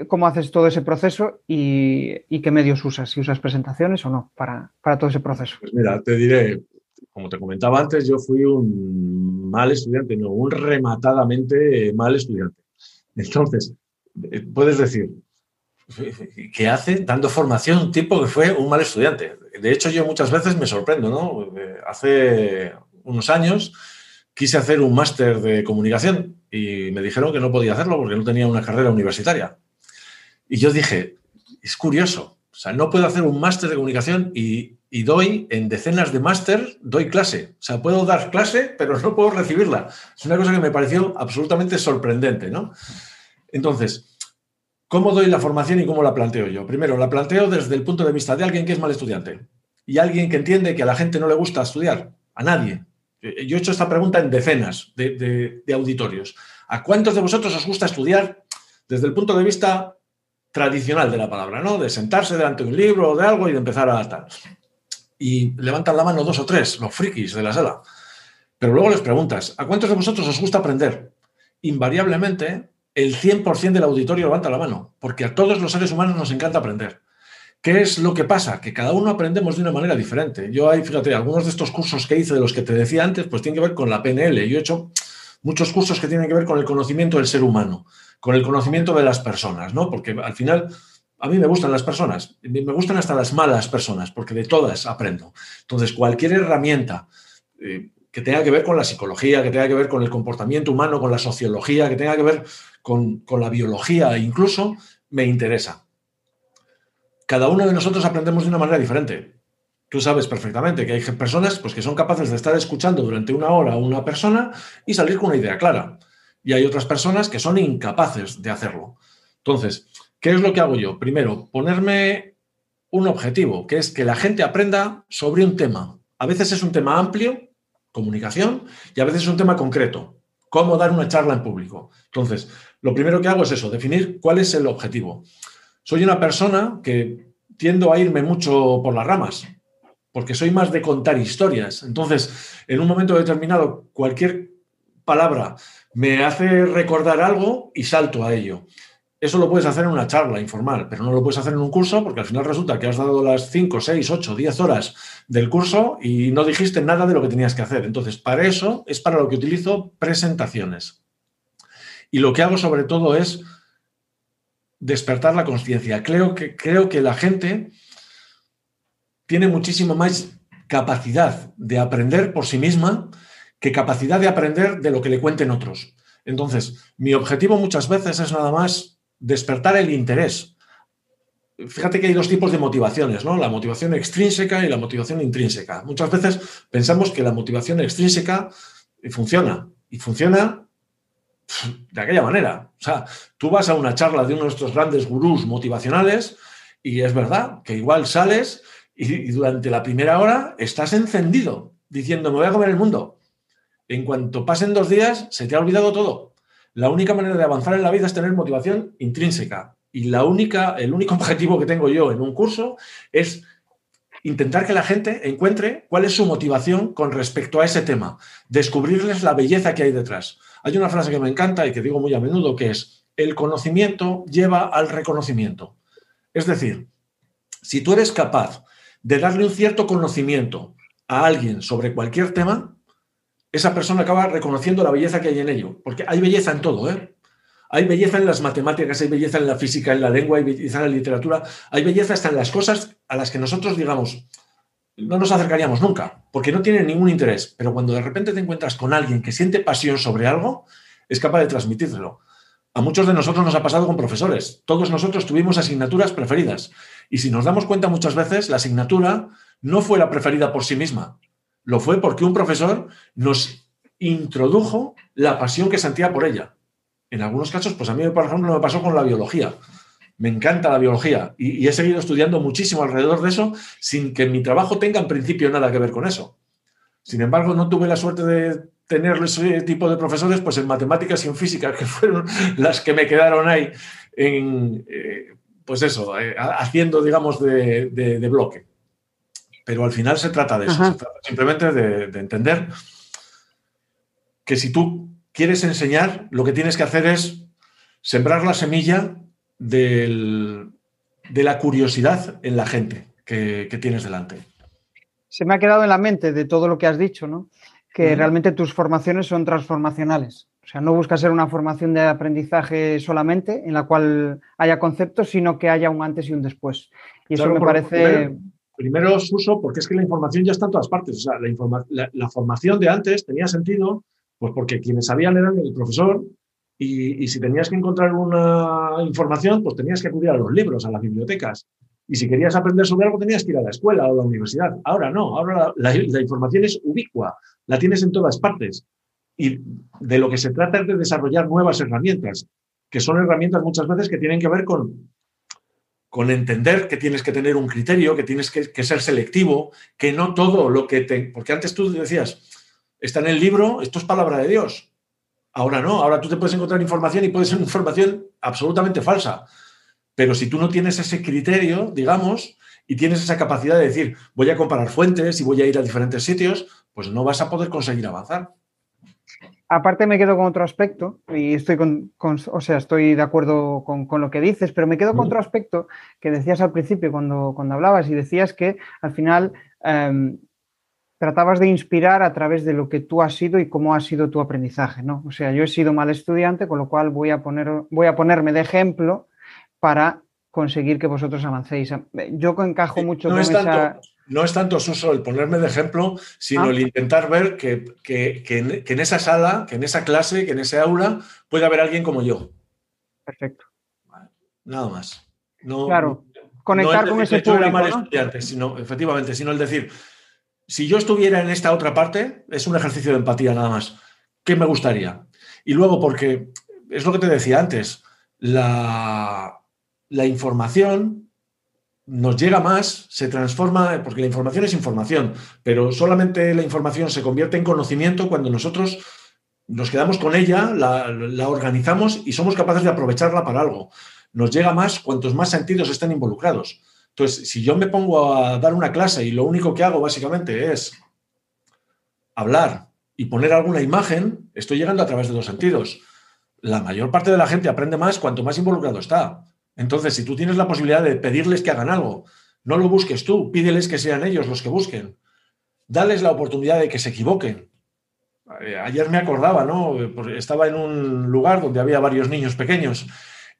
¿Cómo haces todo ese proceso y, qué medios usas? Si usas presentaciones o no para, para todo ese proceso. Pues mira, te diré, como te comentaba antes, yo fui un mal estudiante, no, un rematadamente mal estudiante. Entonces, eh, puedes decir, ¿qué hace dando formación un tipo que fue un mal estudiante? De hecho, yo muchas veces me sorprendo, ¿no? Eh, hace unos años quise hacer un máster de comunicación y me dijeron que no podía hacerlo porque no tenía una carrera universitaria. Y yo dije, es curioso, o sea, no puedo hacer un máster de comunicación y doy en decenas de máster, doy clase. O sea, puedo dar clase, pero no puedo recibirla. Es una cosa que me pareció absolutamente sorprendente, ¿no? Entonces, ¿cómo doy la formación y cómo la planteo yo? Primero, la planteo desde el punto de vista de alguien que es mal estudiante y alguien que entiende que a la gente no le gusta estudiar, a nadie. Yo he hecho esta pregunta en decenas de, auditorios. ¿A cuántos de vosotros os gusta estudiar desde el punto de vista tradicional de la palabra, ¿no? De sentarse delante de un libro o de algo y de empezar a tal. Y levantan la mano dos o tres, los frikis de la sala. Pero luego les preguntas, ¿a cuántos de vosotros os gusta aprender? Invariablemente el 100% del auditorio levanta la mano, porque a todos los seres humanos nos encanta aprender. ¿Qué es lo que pasa? Que cada uno aprendemos de una manera diferente. Yo hay, fíjate, algunos de estos cursos que hice, de los que te decía antes, pues tienen que ver con la PNL. Yo he hecho muchos cursos que tienen que ver con el conocimiento del ser humano, con el conocimiento de las personas, ¿no? Porque al final a mí me gustan las personas, me gustan hasta las malas personas, porque de todas aprendo. Entonces, cualquier herramienta eh, que tenga que ver con la psicología, que tenga que ver con el comportamiento humano, con la sociología, que tenga que ver con, la biología incluso, me interesa. Cada uno de nosotros aprendemos de una manera diferente. Tú sabes perfectamente que hay personas pues, que son capaces de estar escuchando durante una hora a una persona y salir con una idea clara. Y hay otras personas que son incapaces de hacerlo. Entonces, ¿qué es lo que hago yo? Primero, ponerme un objetivo, que es que la gente aprenda sobre un tema. A veces es un tema amplio, comunicación, y a veces es un tema concreto, cómo dar una charla en público. Entonces, lo primero que hago es eso, definir cuál es el objetivo. Soy una persona que tiendo a irme mucho por las ramas, porque soy más de contar historias. Entonces, en un momento determinado, cualquier palabra me hace recordar algo y salto a ello. Eso lo puedes hacer en una charla informal, pero no lo puedes hacer en un curso porque al final resulta que has dado las 5, 6, 8, 10 horas del curso y no dijiste nada de lo que tenías que hacer. Entonces, para eso es para lo que utilizo presentaciones. Y lo que hago sobre todo es despertar la conciencia. Creo que, creo que la gente tiene muchísimo más capacidad de aprender por sí misma que capacidad de aprender de lo que le cuenten otros. Entonces, mi objetivo muchas veces es nada más despertar el interés. Fíjate que hay dos tipos de motivaciones, ¿no? La motivación extrínseca y la motivación intrínseca. Muchas veces pensamos que la motivación extrínseca funciona y funciona de aquella manera. O sea, tú vas a una charla de uno de estos grandes gurús motivacionales y es verdad que igual sales y, durante la primera hora estás encendido diciendo me voy a comer el mundo. En cuanto pasen dos días se te ha olvidado todo. La única manera de avanzar en la vida es tener motivación intrínseca. Y la única, el único objetivo que tengo yo en un curso es intentar que la gente encuentre cuál es su motivación con respecto a ese tema, descubrirles la belleza que hay detrás. Hay una frase que me encanta y que digo muy a menudo que es, el conocimiento lleva al reconocimiento. Es decir, si tú eres capaz de darle un cierto conocimiento a alguien sobre cualquier tema, esa persona acaba reconociendo la belleza que hay en ello, porque hay belleza en todo, ¿eh? Hay belleza en las matemáticas, hay belleza en la física, en la lengua, hay belleza en la literatura, hay belleza hasta en las cosas a las que nosotros digamos, no nos acercaríamos nunca, porque no tienen ningún interés. Pero cuando de repente te encuentras con alguien que siente pasión sobre algo, es capaz de transmitirlo. A muchos de nosotros nos ha pasado con profesores. Todos nosotros tuvimos asignaturas preferidas. Y si nos damos cuenta muchas veces, la asignatura no fue la preferida por sí misma. Lo fue porque un profesor nos introdujo la pasión que sentía por ella. En algunos casos, pues a mí, por ejemplo, me pasó con la biología. Me encanta la biología y, he seguido estudiando muchísimo alrededor de eso sin que mi trabajo tenga en principio nada que ver con eso. Sin embargo, no tuve la suerte de tener ese tipo de profesores pues en matemáticas y en física, que fueron las que me quedaron ahí en, eh, pues eso, eh, haciendo, digamos, de, bloque. Pero al final se trata de eso, se trata simplemente de entender que si tú quieres enseñar, lo que tienes que hacer es sembrar la semilla de la curiosidad en la gente que, tienes delante. Se me ha quedado en la mente de todo lo que has dicho, ¿no? Que realmente tus formaciones son transformacionales. O sea, no buscas ser una formación de aprendizaje solamente en la cual haya conceptos, sino que haya un antes y un después. Y eso me parece... Primero, Suso, porque es que la información ya está en todas partes. O sea, la formación de antes tenía sentido pues porque quienes sabían eran el profesor y, si tenías que encontrar una información, pues tenías que acudir a los libros, a las bibliotecas. Y si querías aprender sobre algo, tenías que ir a la escuela o a la universidad. Ahora no, ahora la, información es ubicua, la tienes en todas partes. Y de lo que se trata es de desarrollar nuevas herramientas, que son herramientas muchas veces que tienen que ver con, con entender que tienes que tener un criterio, que tienes que, ser selectivo, que no todo lo que te... Porque antes tú decías, está en el libro, esto es palabra de Dios. Ahora no, ahora tú te puedes encontrar información y puede ser información absolutamente falsa. Pero si tú no tienes ese criterio, digamos, y tienes esa capacidad de decir, voy a comparar fuentes y voy a ir a diferentes sitios, pues no vas a poder conseguir avanzar. Aparte me quedo con otro aspecto, y estoy con, o sea, estoy de acuerdo con, lo que dices, pero me quedo con otro aspecto que decías al principio cuando, cuando hablabas y decías que al final em, tratabas de inspirar a través de lo que tú has sido y cómo ha sido tu aprendizaje, ¿no? O sea, yo he sido mal estudiante, con lo cual voy a, poner, voy a ponerme de ejemplo para conseguir que vosotros avancéis. Yo encajo mucho no con es tanto, No es tanto, Suso, el ponerme de ejemplo, sino ah. el intentar ver que, en, esa sala, que en esa clase, que en ese aula, puede haber alguien como yo. Perfecto. Nada más. claro, conectar con ese público, estudiante, sino, efectivamente, sino el decir, si yo estuviera en esta otra parte, es un ejercicio de empatía nada más. ¿Qué me gustaría? Y luego, porque es lo que te decía antes, la, información nos llega más, se transforma, porque la información es información, pero solamente la información se convierte en conocimiento cuando nosotros nos quedamos con ella, la, organizamos y somos capaces de aprovecharla para algo. Nos llega más cuantos más sentidos estén involucrados. Entonces, si yo me pongo a dar una clase y lo único que hago básicamente es hablar y poner alguna imagen, estoy llegando a través de dos sentidos. La mayor parte de la gente aprende más cuanto más involucrado está. Entonces, si tú tienes la posibilidad de pedirles que hagan algo, no lo busques tú, pídeles que sean ellos los que busquen. Dales la oportunidad de que se equivoquen. Eh, ayer me acordaba, ¿no? Estaba en un lugar donde había varios niños pequeños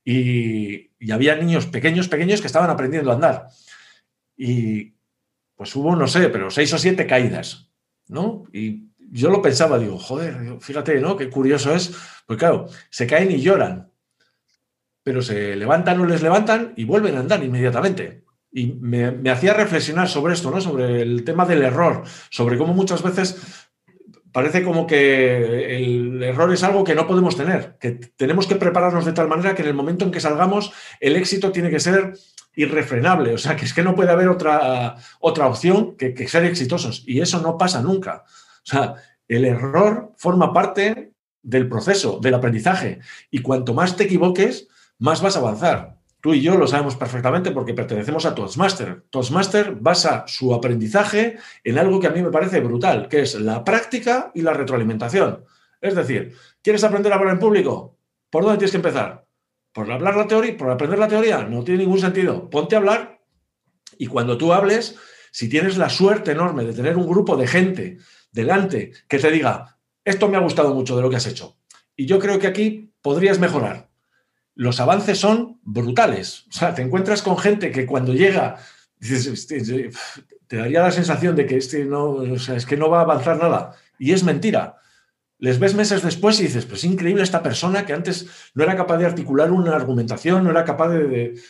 y, había niños pequeños, pequeños que estaban aprendiendo a andar. Y pues hubo, no sé, pero seis o siete caídas, ¿no? Y yo lo pensaba, digo, joder, fíjate, ¿no? Qué curioso es. Pues claro, se caen y lloran, pero se levantan o les levantan y vuelven a andar inmediatamente. Y me, hacía reflexionar sobre esto, ¿no? Sobre el tema del error, sobre cómo muchas veces parece como que el error es algo que no podemos tener, que tenemos que prepararnos de tal manera que en el momento en que salgamos el éxito tiene que ser irrefrenable, o sea, que es que no puede haber otra, otra opción que ser exitosos y eso no pasa nunca. O sea, el error forma parte del proceso, del aprendizaje y cuanto más te equivoques, más vas a avanzar. Tú y yo lo sabemos perfectamente porque pertenecemos a Toastmaster. Toastmaster basa su aprendizaje en algo que a mí me parece brutal, que es la práctica y la retroalimentación. Es decir, ¿quieres aprender a hablar en público? ¿Por dónde tienes que empezar? ¿Por hablar la teoría? ¿Por aprender la teoría? No tiene ningún sentido. Ponte a hablar y cuando tú hables, si tienes la suerte enorme de tener un grupo de gente delante que te diga, esto me ha gustado mucho de lo que has hecho. Y yo creo que aquí podrías mejorar los avances son brutales. O sea, te encuentras con gente que cuando llega este, te daría la sensación de que este no, es que no va a avanzar nada. Y es mentira. Les ves meses después y dices, pues increíble esta persona que antes no era capaz de articular una argumentación, no era capaz de,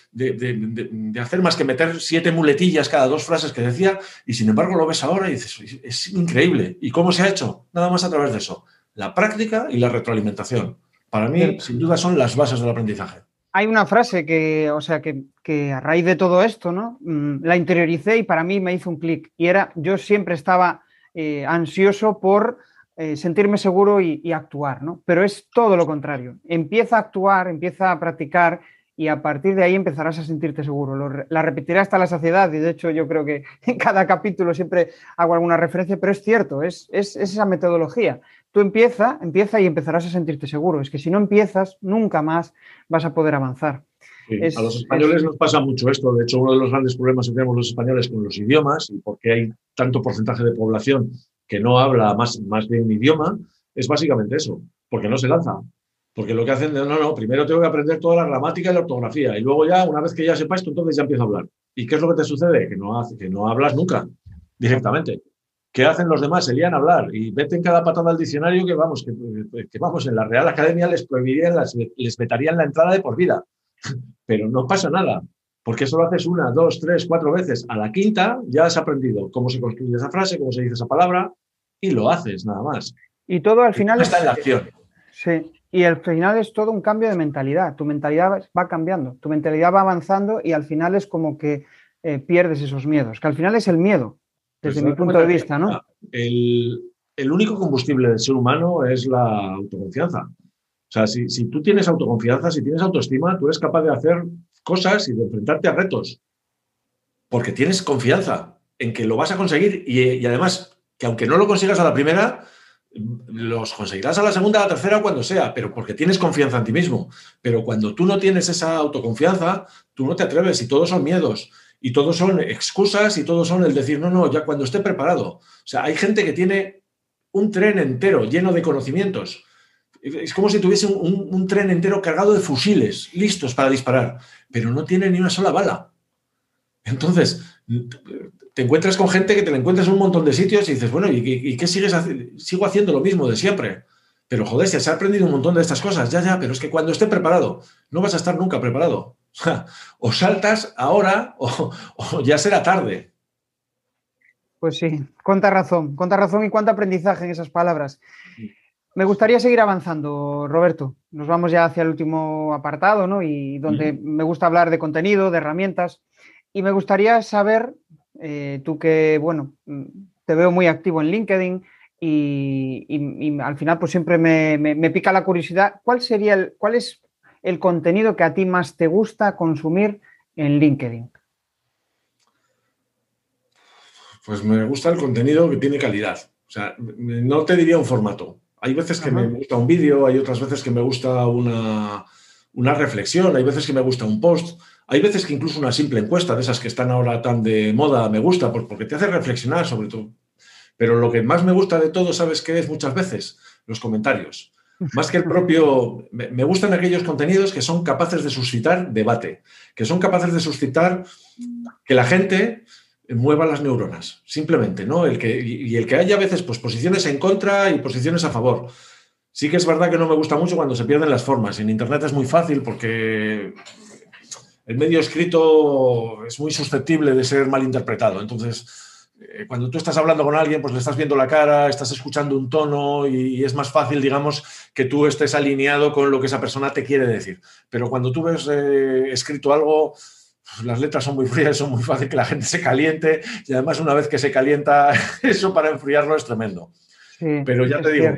hacer más que meter siete muletillas cada dos frases que decía, y sin embargo lo ves ahora y dices, es increíble. ¿Y cómo se ha hecho? Nada más a través de eso. La práctica y la retroalimentación. Para mí, sin duda, son las bases del aprendizaje hay una frase que, o sea, que, a raíz de todo esto, ¿no? Mm, la interioricé y para mí me hizo un clic. Y era, yo siempre estaba eh, ansioso por eh, sentirme seguro y, actuar, ¿no? Pero es todo lo contrario. Empieza a actuar, empieza a practicar y a partir de ahí empezarás a sentirte seguro. la repetiré hasta la saciedad y de hecho yo creo que en cada capítulo siempre hago alguna referencia, pero es cierto, es, es esa metodología tú empieza, empieza y empezarás a sentirte seguro. Es que si no empiezas, nunca más vas a poder avanzar. a los españoles nos pasa mucho esto. De hecho, uno de los grandes problemas que tenemos los españoles con los idiomas y por qué hay tanto porcentaje de población que no habla más, más de un idioma es básicamente eso, porque no se lanza. Porque lo que hacen, no, no, primero tengo que aprender toda la gramática y la ortografía y luego ya, una vez que ya sepa esto, entonces ya empiezo a hablar. ¿Y qué es lo que te sucede? Que no, que no hablas nunca directamente. ¿Qué hacen los demás? Se lían a hablar y veten cada patada al diccionario que vamos, que, vamos, en la Real Academia les prohibirían, les vetarían la entrada de por vida. Pero no pasa nada, porque eso lo haces una, dos, tres, cuatro veces. A la quinta ya has aprendido cómo se construye esa frase, cómo se dice esa palabra y lo haces nada más. Y todo al final está en la acción. Sí, y al final es todo un cambio de mentalidad. Tu mentalidad va cambiando, tu mentalidad va avanzando y al final es como que eh, pierdes esos miedos, que al final es el miedo desde mi punto de vista, ¿no? El, único combustible del ser humano es la autoconfianza. O sea, si, tú tienes autoconfianza, si tienes autoestima, tú eres capaz de hacer cosas y de enfrentarte a retos. Porque tienes confianza en que lo vas a conseguir y, además que aunque no lo consigas a la primera, los conseguirás a la segunda, a la tercera, cuando sea, pero porque tienes confianza en ti mismo. Pero cuando tú no tienes esa autoconfianza, tú no te atreves y todos son miedos y todos son excusas y todos son el decir, no, no, ya cuando esté preparado. O sea, hay gente que tiene un tren entero lleno de conocimientos. Es como si tuviese un, tren entero cargado de fusiles, listos para disparar, pero no tiene ni una sola bala. Entonces, te encuentras con gente que te la encuentras en un montón de sitios y dices, bueno, ¿y, qué sigues haciendo? Sigo haciendo lo mismo de siempre. Pero joder, se ha aprendido un montón de estas cosas, ya, ya, pero es que cuando esté preparado, no vas a estar nunca preparado. o saltas ahora o, ya será tarde. Pues sí, cuánta razón, cuánta razón y cuánto aprendizaje en esas palabras. Me gustaría seguir avanzando, Roberto. Nos vamos ya hacia el último apartado, ¿no? Y donde me gusta hablar de contenido, de herramientas. Y me gustaría saber, eh, tú que, bueno, te veo muy activo en LinkedIn y, al final pues siempre me, me, pica la curiosidad, ¿cuál sería el, cuál es el contenido que a ti más te gusta consumir en LinkedIn? Pues me gusta el contenido que tiene calidad. O sea, no te diría un formato. Hay veces que me gusta un vídeo, hay otras veces que me gusta una, reflexión, hay veces que me gusta un post, hay veces que incluso una simple encuesta de esas que están ahora tan de moda me gusta porque te hace reflexionar sobre todo. Pero lo que más me gusta de todo, ¿sabes qué es muchas veces? Los comentarios. Más que el propio, me gustan aquellos contenidos que son capaces de suscitar debate, que son capaces de suscitar que la gente mueva las neuronas, simplemente, ¿no? El que, y el que haya a veces pues, posiciones en contra y posiciones a favor. Sí que es verdad que no me gusta mucho cuando se pierden las formas. En Internet es muy fácil porque el medio escrito es muy susceptible de ser malinterpretado. Entonces, cuando tú estás hablando con alguien, pues le estás viendo la cara, estás escuchando un tono y, es más fácil, digamos, que tú estés alineado con lo que esa persona te quiere decir. Pero cuando tú ves eh, escrito algo, las letras son muy frías, son muy fácil que la gente se caliente y además una vez que se calienta, eso para enfriarlo es tremendo. Pero ya te digo,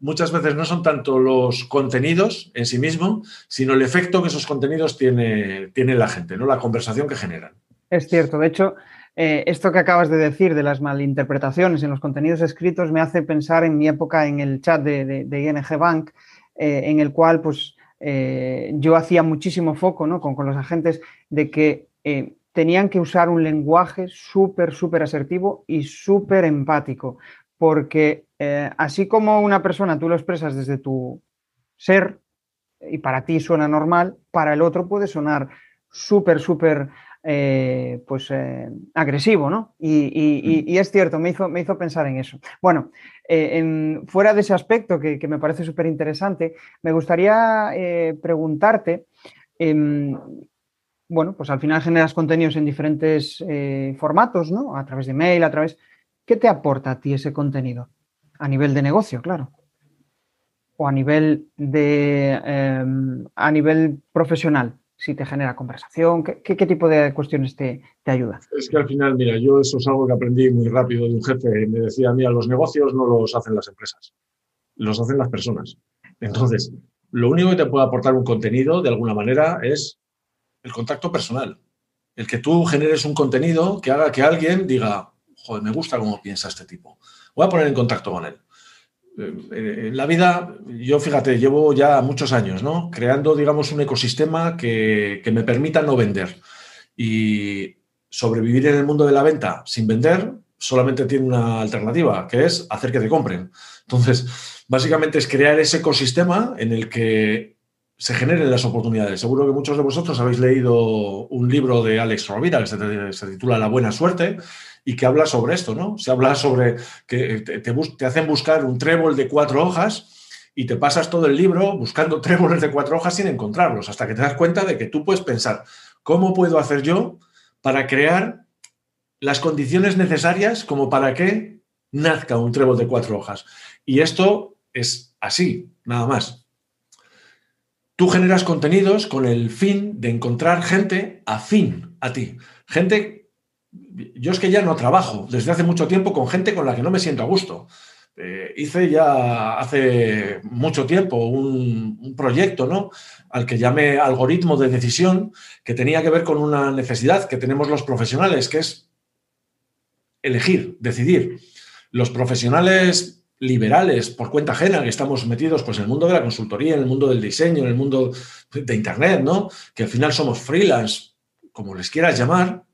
muchas veces no son tanto los contenidos en sí mismos, sino el efecto que esos contenidos tiene, tiene la gente, ¿no? la conversación que generan. Es cierto, de hecho, eh, esto que acabas de decir de las malinterpretaciones en los contenidos escritos me hace pensar en mi época en el chat de, ING Bank, eh, en el cual pues eh, yo hacía muchísimo foco con, los agentes de que tenían que usar un lenguaje súper, súper asertivo y súper empático, porque así como una persona tú lo expresas desde tu ser y para ti suena normal, para el otro puede sonar súper, súper eh, pues eh, agresivo, ¿no? Y, es cierto, me hizo, me hizo pensar en eso. Bueno, fuera de ese aspecto que, me parece súper interesante, me gustaría preguntarte, em, bueno, pues al final generas contenidos en diferentes formatos, ¿no? A través de mail, a través... ¿Qué te aporta a ti ese contenido? A nivel de negocio, claro o a nivel de em, a nivel profesional? Si te genera conversación, ¿qué, tipo de cuestiones te, te ayuda? Es que al final, mira, yo eso es algo que aprendí muy rápido de un jefe. Me decía, mira, los negocios no los hacen las empresas, los hacen las personas. Entonces, lo único que te puede aportar un contenido, de alguna manera, es el contacto personal. El que tú generes un contenido que haga que alguien diga, joder, me gusta cómo piensa este tipo. Voy a poner en contacto con él. Eh, en la vida, yo fíjate, llevo ya muchos años, ¿no? Creando, digamos, un ecosistema que, me permita no vender. Y sobrevivir en el mundo de la venta sin vender solamente tiene una alternativa, que es hacer que te compren. Entonces, básicamente es crear ese ecosistema en el que se generen las oportunidades. Seguro que muchos de vosotros habéis leído un libro de Alex Rovira que se, titula La buena suerte y que habla sobre esto, ¿no? Se habla sobre que te, hacen buscar un trébol de cuatro hojas y te pasas todo el libro buscando tréboles de cuatro hojas sin encontrarlos, hasta que te das cuenta de que tú puedes pensar, ¿cómo puedo hacer yo para crear las condiciones necesarias como para que nazca un trébol de cuatro hojas? Y esto es así, nada más. Tú generas contenidos con el fin de encontrar gente afín a ti, gente yo es que ya no trabajo desde hace mucho tiempo con gente con la que no me siento a gusto. Eh, hice ya hace mucho tiempo un, proyecto ¿no? al que llamé algoritmo de decisión, que tenía que ver con una necesidad que tenemos los profesionales, que es elegir, decidir. Los profesionales liberales por cuenta ajena, que estamos metidos pues, en el mundo de la consultoría, en el mundo del diseño, en el mundo de Internet, ¿no? que al final somos freelance, como les quieras llamar,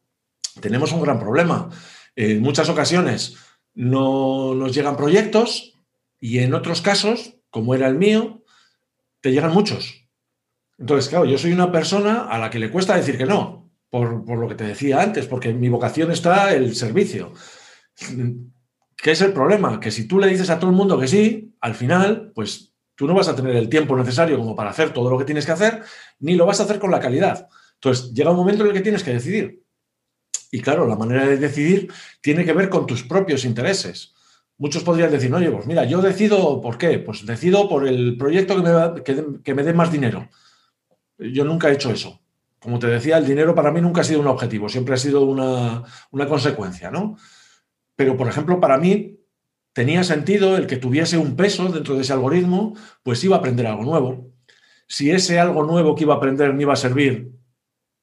tenemos un gran problema. En muchas ocasiones no nos llegan proyectos y en otros casos, como era el mío, te llegan muchos. Entonces, claro, yo soy una persona a la que le cuesta decir que no, por, lo que te decía antes, porque mi vocación está el servicio. ¿Qué es el problema? Que si tú le dices a todo el mundo que sí, al final, pues tú no vas a tener el tiempo necesario como para hacer todo lo que tienes que hacer, ni lo vas a hacer con la calidad. Entonces, llega un momento en el que tienes que decidir. Y claro, la manera de decidir tiene que ver con tus propios intereses. Muchos podrían decir, oye, pues mira, yo decido por qué. Pues decido por el proyecto que me, dé más dinero. Yo nunca he hecho eso. Como te decía, el dinero para mí nunca ha sido un objetivo, siempre ha sido una, una consecuencia, ¿no? Pero, por ejemplo, para mí tenía sentido el que tuviese un peso dentro de ese algoritmo, pues iba a aprender algo nuevo. Si ese algo nuevo que iba a aprender me iba a servir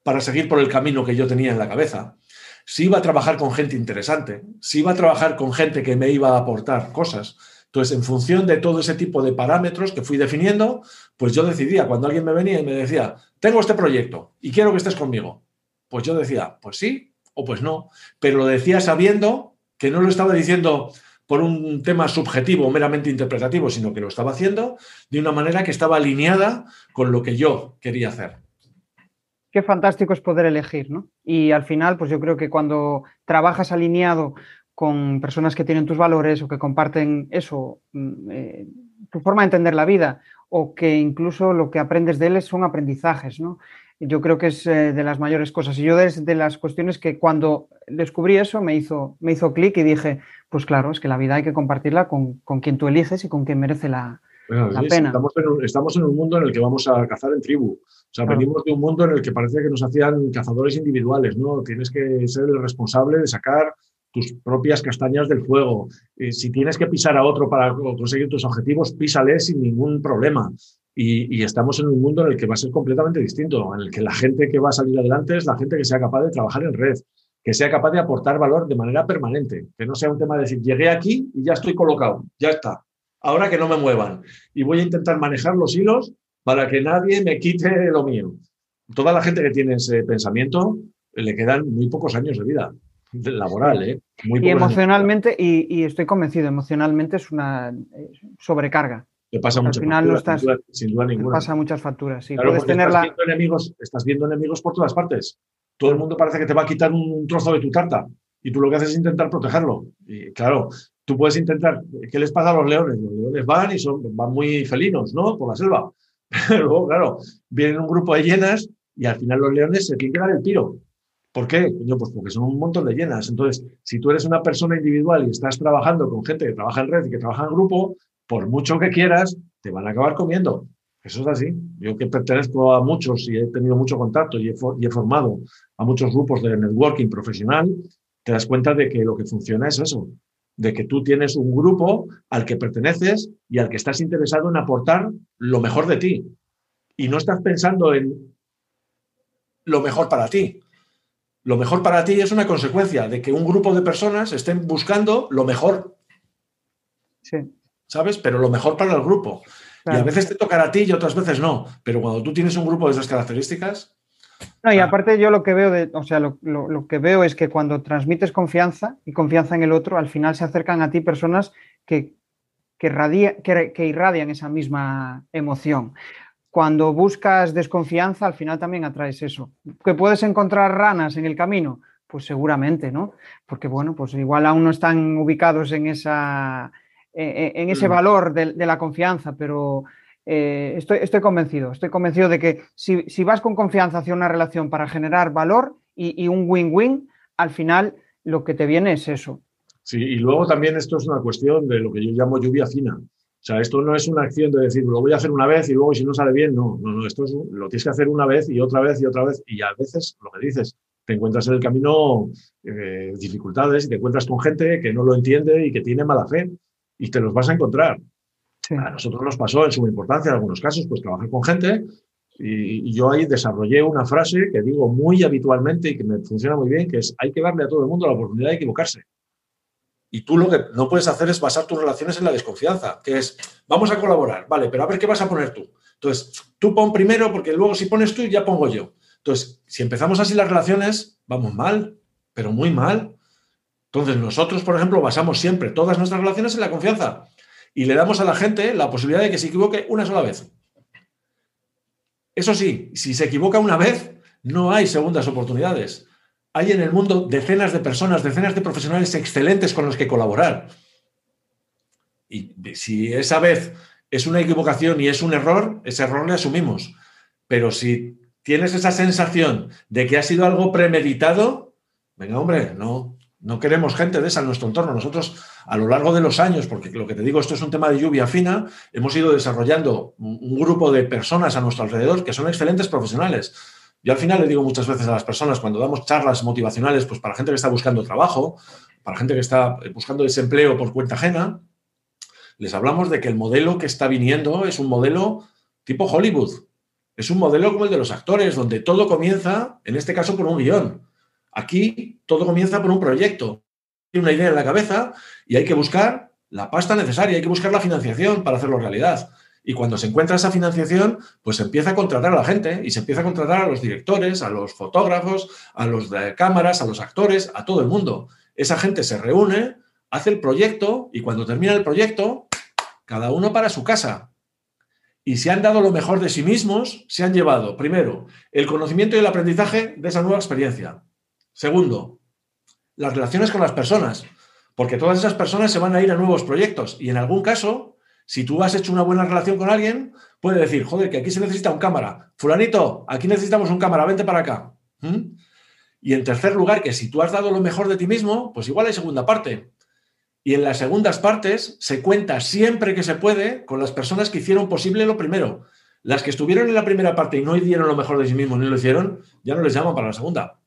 para seguir por el camino que yo tenía en la cabeza, si iba a trabajar con gente interesante, si iba a trabajar con gente que me iba a aportar cosas. Entonces, en función de todo ese tipo de parámetros que fui definiendo, pues yo decidía, cuando alguien me venía y me decía, tengo este proyecto y quiero que estés conmigo, pues yo decía, pues sí o pues no, pero lo decía sabiendo que no lo estaba diciendo por un tema subjetivo meramente interpretativo, sino que lo estaba haciendo de una manera que estaba alineada con lo que yo quería hacer qué fantástico es poder elegir, ¿no? Y al final, pues yo creo que cuando trabajas alineado con personas que tienen tus valores o que comparten eso, mm, eh, tu forma de entender la vida o que incluso lo que aprendes de él son aprendizajes, ¿no? Yo creo que es eh, de las mayores cosas. Y yo desde de las cuestiones que cuando descubrí eso me hizo, me hizo clic y dije, pues claro, es que la vida hay que compartirla con, con quien tú eliges y con quien merece la, Estamos en, un, mundo en el que vamos a cazar en tribu. O sea, venimos de un mundo en el que parece que nos hacían cazadores individuales, ¿no? Tienes que ser el responsable de sacar tus propias castañas del fuego. Eh, si tienes que pisar a otro para conseguir tus objetivos, písale sin ningún problema. Y, y, estamos en un mundo en el que va a ser completamente distinto, en el que la gente que va a salir adelante es la gente que sea capaz de trabajar en red, que sea capaz de aportar valor de manera permanente, que no sea un tema de decir, llegué aquí y ya estoy colocado, ya está ahora que no me muevan. Y voy a intentar manejar los hilos para que nadie me quite lo mío. Toda la gente que tiene ese pensamiento le quedan muy pocos años de vida laboral, ¿eh? y emocionalmente, y, estoy convencido, emocionalmente es una eh, sobrecarga. Te pasa muchas facturas, sin, duda, ninguna. pasa muchas facturas, sí. Puedes tener estás, viendo enemigos, estás viendo enemigos por todas partes. todo el mundo parece que te va a quitar un trozo de tu tarta y tú lo que haces es intentar protegerlo. Y claro, tú puedes intentar, ¿qué les pasa a los leones? Los leones van y son, van muy felinos, ¿no? Por la selva. Pero luego, claro, vienen un grupo de hienas y al final los leones se tienen que dar el tiro. ¿Por qué? pues porque son un montón de llenas. Entonces, si tú eres una persona individual y estás trabajando con gente que trabaja en red y que trabaja en grupo, por mucho que quieras, te van a acabar comiendo. Eso es así. Yo que pertenezco a muchos y he tenido mucho contacto y he, formado a muchos grupos de networking profesional, te das cuenta de que lo que funciona es eso, de que tú tienes un grupo al que perteneces y al que estás interesado en aportar lo mejor de ti. Y no estás pensando en lo mejor para ti. Lo mejor para ti es una consecuencia de que un grupo de personas estén buscando lo mejor. Sí. ¿Sabes? Pero lo mejor para el grupo. Y a veces te tocará a ti y otras veces no. Pero cuando tú tienes un grupo de esas características. No, y ah. aparte yo lo que veo de, o sea, lo, que veo es que cuando transmites confianza y confianza en el otro, al final se acercan a ti personas que, que, que irradian esa misma emoción cuando buscas desconfianza, al final también atraes eso. ¿Que puedes encontrar ranas en el camino? Pues seguramente, ¿no? Porque, bueno, pues igual aún no están ubicados en, esa, en ese valor de, la confianza, pero eh, estoy, estoy, convencido, estoy convencido de que si, vas con confianza hacia una relación para generar valor y, y un win-win, al final lo que te viene es eso. Sí, y luego también esto es una cuestión de lo que yo llamo lluvia fina. O sea, esto no es una acción de decir, lo voy a hacer una vez y luego si no sale bien, no, no, no, esto lo tienes que hacer una vez y otra vez y otra vez y a veces, lo que dices, te encuentras en el camino eh, dificultades y te encuentras con gente que no lo entiende y que tiene mala fe y te los vas a encontrar. A nosotros nos pasó en suma importancia en algunos casos, pues trabajar con gente y, y, yo ahí desarrollé una frase que digo muy habitualmente y que me funciona muy bien, que es hay que darle a todo el mundo la oportunidad de equivocarse. Y tú lo que no puedes hacer es basar tus relaciones en la desconfianza, que es, vamos a colaborar, vale, pero a ver qué vas a poner tú. Entonces, tú pon primero, porque luego si pones tú, ya pongo yo. Entonces, si empezamos así las relaciones, vamos mal, pero muy mal. Entonces, nosotros, por ejemplo, basamos siempre todas nuestras relaciones en la confianza y le damos a la gente la posibilidad de que se equivoque una sola vez. Eso sí, si se equivoca una vez, no hay segundas oportunidades hay en el mundo decenas de personas, decenas de profesionales excelentes con los que colaborar. Y si esa vez es una equivocación y es un error, ese error le asumimos. Pero si tienes esa sensación de que ha sido algo premeditado, venga, hombre, no, no queremos gente de esa en nuestro entorno. Nosotros, a lo largo de los años, porque lo que te digo, esto es un tema de lluvia fina, hemos ido desarrollando un grupo de personas a nuestro alrededor que son excelentes profesionales yo al final le digo muchas veces a las personas cuando damos charlas motivacionales, pues para gente que está buscando trabajo, para gente que está buscando desempleo por cuenta ajena, les hablamos de que el modelo que está viniendo es un modelo tipo Hollywood. Es un modelo como el de los actores, donde todo comienza, en este caso, por un guion. Aquí todo comienza por un proyecto. Hay una idea en la cabeza y hay que buscar la pasta necesaria, hay que buscar la financiación para hacerlo realidad. Y cuando se encuentra esa financiación, pues se empieza a contratar a la gente y se empieza a contratar a los directores, a los fotógrafos, a los de cámaras, a los actores, a todo el mundo. Esa gente se reúne, hace el proyecto y cuando termina el proyecto, cada uno para su casa. Y se han dado lo mejor de sí mismos, se han llevado, primero, el conocimiento y el aprendizaje de esa nueva experiencia. Segundo, las relaciones con las personas, porque todas esas personas se van a ir a nuevos proyectos y en algún caso si tú has hecho una buena relación con alguien, puede decir, joder, que aquí se necesita un cámara. Fulanito, aquí necesitamos un cámara, vente para acá. ¿Mm? Y en tercer lugar, que si tú has dado lo mejor de ti mismo, pues igual hay segunda parte. Y en las segundas partes se cuenta siempre que se puede con las personas que hicieron posible lo primero. Las que estuvieron en la primera parte y no dieron lo mejor de sí mismos ni lo hicieron, ya no les llaman para la segunda.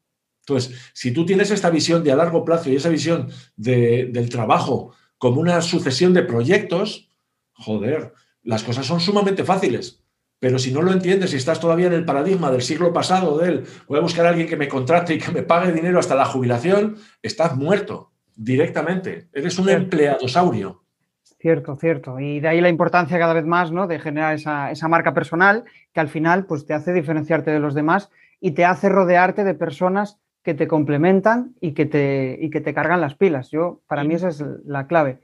Entonces, si tú tienes esta visión de a largo plazo y esa visión del trabajo como una sucesión de proyectos, joder, las cosas son sumamente fáciles. Pero si no lo entiendes, si estás todavía en el paradigma del siglo pasado, del voy a buscar a alguien que me contrate y que me pague dinero hasta la jubilación, estás muerto directamente. Eres un empleado saurio. Cierto, cierto. Y de ahí la importancia cada vez más ¿no? de generar esa, esa, marca personal que al final pues, te hace diferenciarte de los demás y te hace rodearte de personas que te complementan y que te, y que te cargan las pilas. Yo, para mí esa es la clave.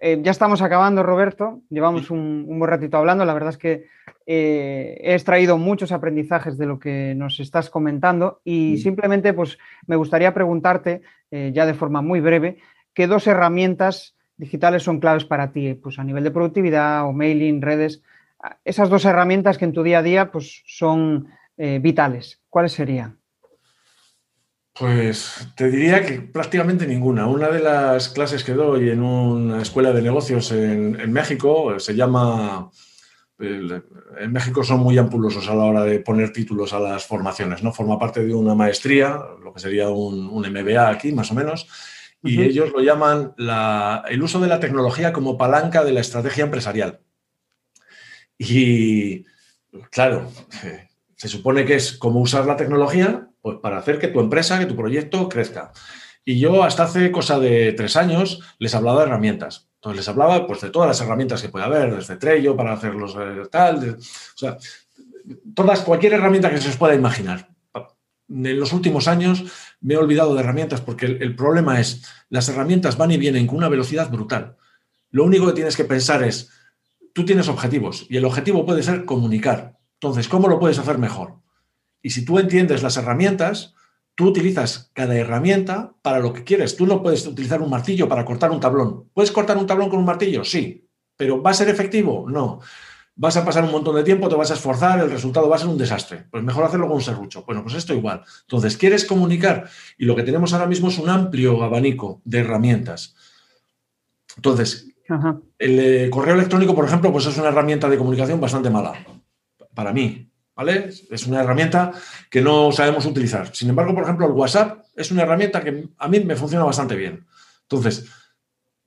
eh, ya estamos acabando, Roberto. Llevamos un, buen ratito hablando. La verdad es que eh, he extraído muchos aprendizajes de lo que nos estás comentando y simplemente pues, me gustaría preguntarte, eh, ya de forma muy breve, qué dos herramientas digitales son claves para ti, pues a nivel de productividad o mailing, redes, esas dos herramientas que en tu día a día pues, son vitales. ¿Cuáles serían? Pues te diría que prácticamente ninguna. Una de las clases que doy en una escuela de negocios en, México se llama... En México son muy ampulosos a la hora de poner títulos a las formaciones, ¿no? Forma parte de una maestría, lo que sería un, MBA aquí, más o menos, y ellos lo llaman el uso de la tecnología como palanca de la estrategia empresarial. Y, claro, se supone que es cómo usar la tecnología pues, para hacer que tu empresa, que tu proyecto crezca. Y yo hasta hace cosa de tres años les hablaba de herramientas. Entonces les hablaba pues, de todas las herramientas que puede haber, desde Trello para hacerlos eh, tal, o sea, todas, cualquier herramienta que se os pueda imaginar. En los últimos años me he olvidado de herramientas porque el problema es, las herramientas van y vienen con una velocidad brutal. Lo único que tienes que pensar es, tú tienes objetivos y el objetivo puede ser comunicar. Entonces, ¿cómo lo puedes hacer mejor? Y si tú entiendes las herramientas, tú utilizas cada herramienta para lo que quieres. Tú no puedes utilizar un martillo para cortar un tablón. ¿Puedes cortar un tablón con un martillo? Sí. ¿Pero va a ser efectivo? No. Vas a pasar un montón de tiempo, te vas a esforzar, el resultado va a ser un desastre. Pues mejor hacerlo con un serrucho. Bueno, pues esto igual. Entonces, ¿quieres comunicar? Y lo que tenemos ahora mismo es un amplio abanico de herramientas. Entonces, el eh, correo electrónico, por ejemplo, pues es una herramienta de comunicación bastante mala para mí, ¿vale? Es una herramienta que no sabemos utilizar. Sin embargo, por ejemplo, el WhatsApp es una herramienta que a mí me funciona bastante bien. Entonces,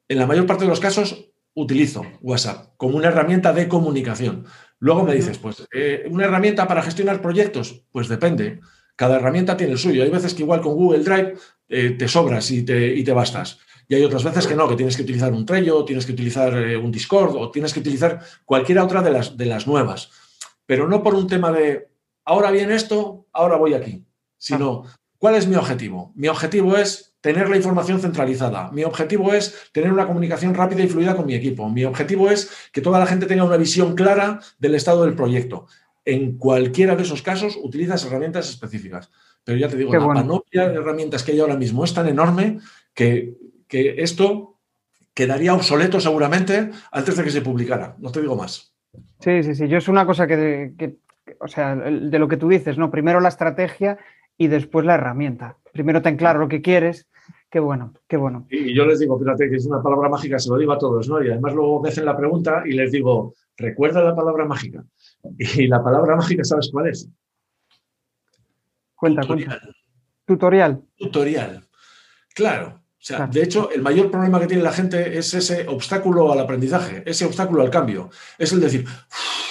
en la mayor parte de los casos utilizo WhatsApp como una herramienta de comunicación. Luego me dices, pues, eh, ¿una herramienta para gestionar proyectos? Pues depende. Cada herramienta tiene el suyo. Hay veces que igual con Google Drive eh, te sobras y te, y te bastas. Y hay otras veces que no, que tienes que utilizar un Trello, tienes que utilizar eh, un Discord o tienes que utilizar cualquiera otra de las, de las nuevas pero no por un tema de ahora viene esto, ahora voy aquí, sino ¿cuál es mi objetivo? Mi objetivo es tener la información centralizada. Mi objetivo es tener una comunicación rápida y fluida con mi equipo. Mi objetivo es que toda la gente tenga una visión clara del estado del proyecto. En cualquiera de esos casos, utilizas herramientas específicas. Pero ya te digo, la panoplia de herramientas que hay ahora mismo es tan enorme que, que esto quedaría obsoleto seguramente antes de que se publicara. No te digo más. Sí, sí, sí. Yo es una cosa que, o sea, de lo que tú dices, ¿no? Primero la estrategia y después la herramienta. Primero ten claro lo que quieres. Qué bueno, qué bueno. Y yo les digo, fíjate que es una palabra mágica, se lo digo a todos, ¿no? Y además luego me hacen la pregunta y les digo, recuerda la palabra mágica. Y la palabra mágica, ¿sabes cuál es? Cuenta, Tutorial. cuenta. Tutorial. Tutorial. Claro. O sea, de hecho, el mayor problema que tiene la gente es ese obstáculo al aprendizaje, ese obstáculo al cambio. Es el decir,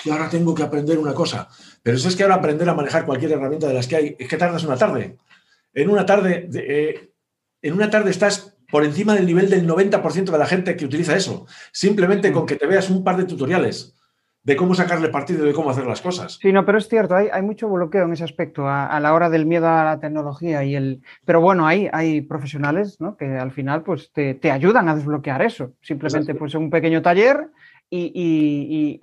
y ahora tengo que aprender una cosa. Pero eso es que ahora aprender a manejar cualquier herramienta de las que hay, es que tardas una tarde. En una tarde, eh, en una tarde estás por encima del nivel del 90% de la gente que utiliza eso. Simplemente con que te veas un par de tutoriales de cómo sacarle partido, de cómo hacer las cosas. Sí, no, pero es cierto, hay, mucho bloqueo en ese aspecto a, la hora del miedo a la tecnología y el... Pero bueno, hay, hay profesionales ¿no? que al final pues te, ayudan a desbloquear eso. Simplemente pues un pequeño taller y,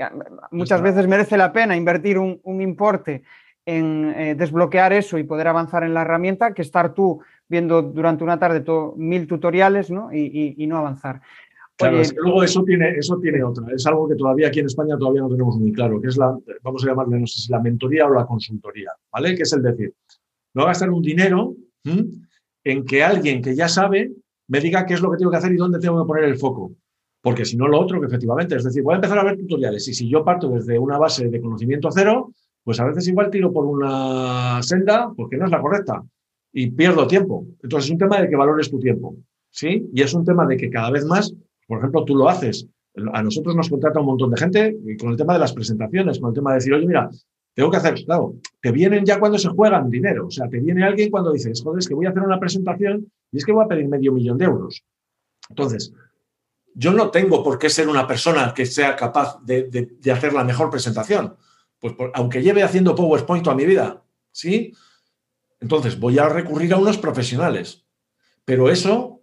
muchas veces merece la pena invertir un, importe en eh, desbloquear eso y poder avanzar en la herramienta que estar tú viendo durante una tarde mil tutoriales ¿no? y, no avanzar. Claro, es que luego eso tiene, eso tiene otra. Es algo que todavía aquí en España todavía no tenemos muy claro, que es la, vamos a llamarle, no sé si la mentoría o la consultoría, ¿vale? Que es el decir, no gastar un dinero en que alguien que ya sabe me diga qué es lo que tengo que hacer y dónde tengo que poner el foco. Porque si no, lo otro, que efectivamente, es decir, voy a empezar a ver tutoriales y si yo parto desde una base de conocimiento cero, pues a veces igual tiro por una senda porque no es la correcta y pierdo tiempo. Entonces es un tema de que valores tu tiempo, ¿sí? Y es un tema de que cada vez más por ejemplo, tú lo haces. A nosotros nos contrata un montón de gente con el tema de las presentaciones, con el tema de decir, oye, mira, tengo que hacer, claro, te vienen ya cuando se juegan dinero. O sea, te viene alguien cuando dices, joder, es que voy a hacer una presentación y es que voy a pedir medio millón de euros. Entonces, yo no tengo por qué ser una persona que sea capaz de, hacer la mejor presentación. Pues aunque lleve haciendo PowerPoint toda mi vida, ¿sí? Entonces voy a recurrir a unos profesionales. Pero eso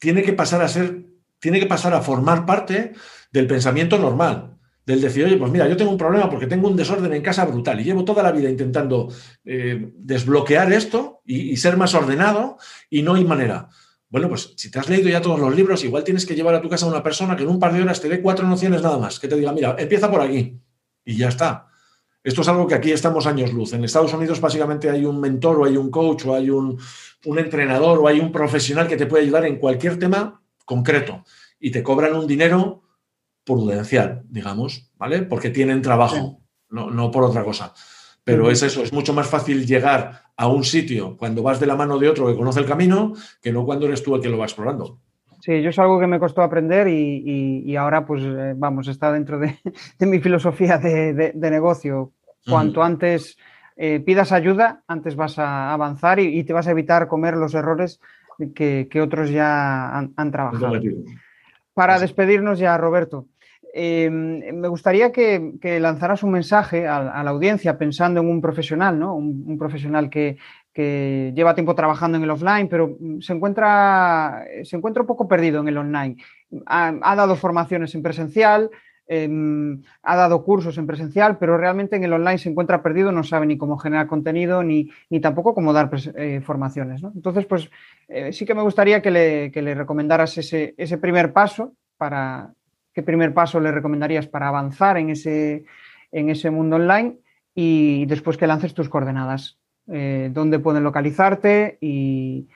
tiene que pasar a ser tiene que pasar a formar parte del pensamiento normal del decir, oye, pues mira, yo tengo un problema porque tengo un desorden en casa brutal y llevo toda la vida intentando eh, desbloquear esto y, ser más ordenado y no hay manera. Bueno, pues si te has leído ya todos los libros, igual tienes que llevar a tu casa a una persona que en un par de horas te dé cuatro nociones nada más, que te diga, mira, empieza por aquí y ya está. Esto es algo que aquí estamos años luz. En Estados Unidos básicamente hay un mentor o hay un coach o hay un, un entrenador o hay un profesional que te puede ayudar en cualquier tema concreto y te cobran un dinero prudencial, digamos, ¿vale? Porque tienen trabajo, no, no, por otra cosa. Pero es eso, es mucho más fácil llegar a un sitio cuando vas de la mano de otro que conoce el camino que no cuando eres tú el que lo va explorando. Sí, yo es algo que me costó aprender y, ahora, pues, eh, vamos, está dentro de, mi filosofía de, negocio. Cuanto antes eh, pidas ayuda, antes vas a avanzar y, te vas a evitar comer los errores que, otros ya han, trabajado. Para despedirnos ya, Roberto, Em, me gustaría que, lanzaras un mensaje a, la audiencia pensando en un profesional, ¿no? Un, profesional que, lleva tiempo trabajando en el offline, pero se encuentra, se encuentra un poco perdido en el online. Ha, dado formaciones en presencial, ha dado cursos en presencial, pero realmente en el online se encuentra perdido, no sabe ni cómo generar contenido ni, tampoco cómo dar eh, formaciones. Entonces, pues eh, sí que me gustaría que le, que le recomendaras ese, ese primer paso para, ¿Qué primer paso le recomendarías para avanzar en ese, en ese mundo online? Y después que lances tus coordenadas, eh, dónde pueden localizarte y,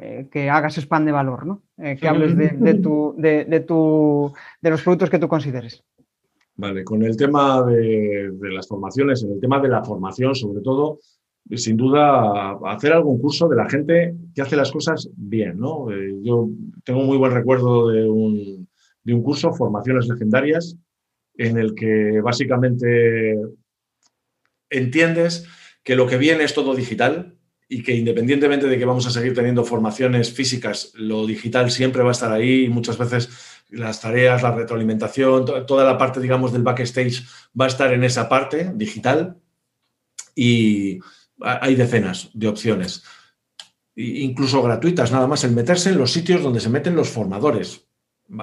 eh, que hagas spam de valor, ¿no? Eh, que hables de, tu, de, tu, de los productos que tú consideres. Vale, con el tema de, las formaciones, en el tema de la formación, sobre todo, sin duda, hacer algún curso de la gente que hace las cosas bien, ¿no? yo tengo muy buen recuerdo de un, de un curso, Formaciones Legendarias, en el que básicamente entiendes que lo que viene es todo digital y que independientemente de que vamos a seguir teniendo formaciones físicas, lo digital siempre va a estar ahí muchas veces las tareas, la retroalimentación, toda la parte, digamos, del backstage va a estar en esa parte digital y hay decenas de opciones, incluso gratuitas, nada más el meterse en los sitios donde se meten los formadores.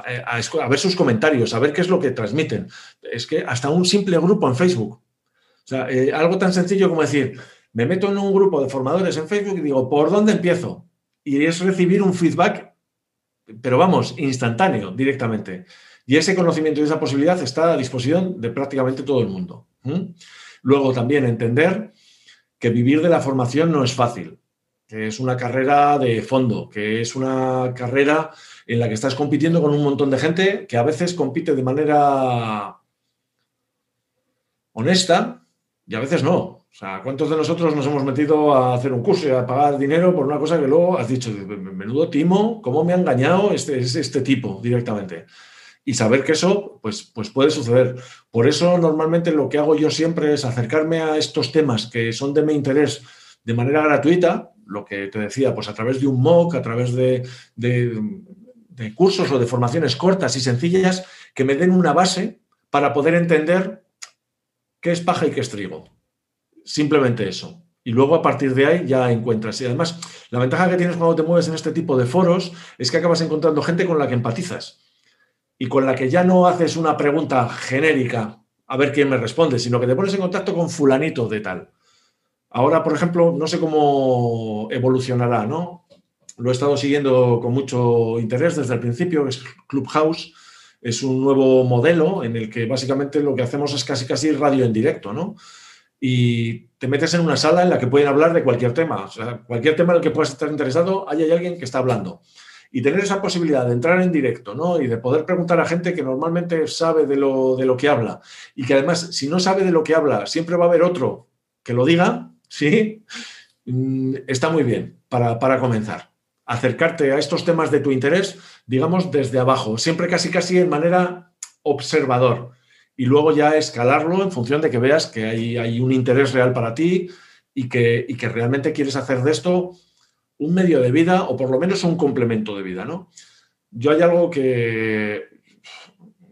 Eh, a, ver sus comentarios, a ver qué es lo que transmiten. Es que hasta un simple grupo en Facebook. O sea, eh, algo tan sencillo como decir, me meto en un grupo de formadores en Facebook y digo, ¿por dónde empiezo? Y es recibir un feedback, pero vamos, instantáneo, directamente. Y ese conocimiento y esa posibilidad está a disposición de prácticamente todo el mundo. Luego también entender que vivir de la formación no es fácil, que es una carrera de fondo, que es una carrera en la que estás compitiendo con un montón de gente que a veces compite de manera honesta y a veces no. O sea, ¿cuántos de nosotros nos hemos metido a hacer un curso y a pagar dinero por una cosa que luego has dicho, menudo timo, cómo me ha engañado este, este tipo directamente? Y saber que eso pues, pues puede suceder. Por eso normalmente lo que hago yo siempre es acercarme a estos temas que son de mi interés de manera gratuita, lo que te decía, pues a través de un MOOC, a través de, de cursos o de formaciones cortas y sencillas que me den una base para poder entender qué es paja y qué es trigo. Simplemente eso. Y luego a partir de ahí ya encuentras. Y además, la ventaja que tienes cuando te mueves en este tipo de foros es que acabas encontrando gente con la que empatizas y con la que ya no haces una pregunta genérica a ver quién me responde, sino que te pones en contacto con fulanito de tal. Ahora, por ejemplo, no sé cómo evolucionará, ¿no? lo he estado siguiendo con mucho interés desde el principio, es Clubhouse. Es un nuevo modelo en el que básicamente lo que hacemos es casi casi radio en directo, ¿no? Y te metes en una sala en la que pueden hablar de cualquier tema. O sea, cualquier tema en el que puedas estar interesado, ahí hay alguien que está hablando. Y tener esa posibilidad de entrar en directo, ¿no? Y de poder preguntar a gente que normalmente sabe de lo, de lo que habla. Y que además, si no sabe de lo que habla, siempre va a haber otro que lo diga, ¿sí? Mm, está muy bien para, para comenzar acercarte a estos temas de tu interés, digamos, desde abajo, siempre casi casi en manera observador. Y luego ya escalarlo en función de que veas que hay, hay un interés real para ti y que, y que, realmente quieres hacer de esto un medio de vida o por lo menos un complemento de vida, ¿no? Yo hay algo que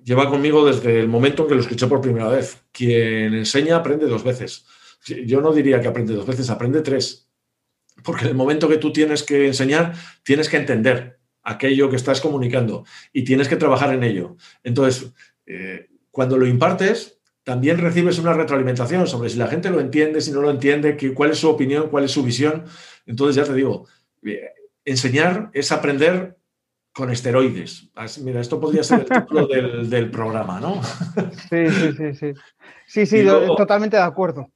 lleva conmigo desde el momento en que lo escuché por primera vez. Quien enseña aprende dos veces. Yo no diría que aprende dos veces, aprende tres. Porque en el momento que tú tienes que enseñar, tienes que entender aquello que estás comunicando y tienes que trabajar en ello. Entonces, eh, cuando lo impartes, también recibes una retroalimentación sobre si la gente lo entiende, si no lo entiende, cuál es su opinión, cuál es su visión. Entonces, ya te digo, eh, enseñar es aprender con esteroides. Mira, esto podría ser el título del, programa, ¿no? Sí, sí, sí, sí. Sí, sí, totalmente de acuerdo.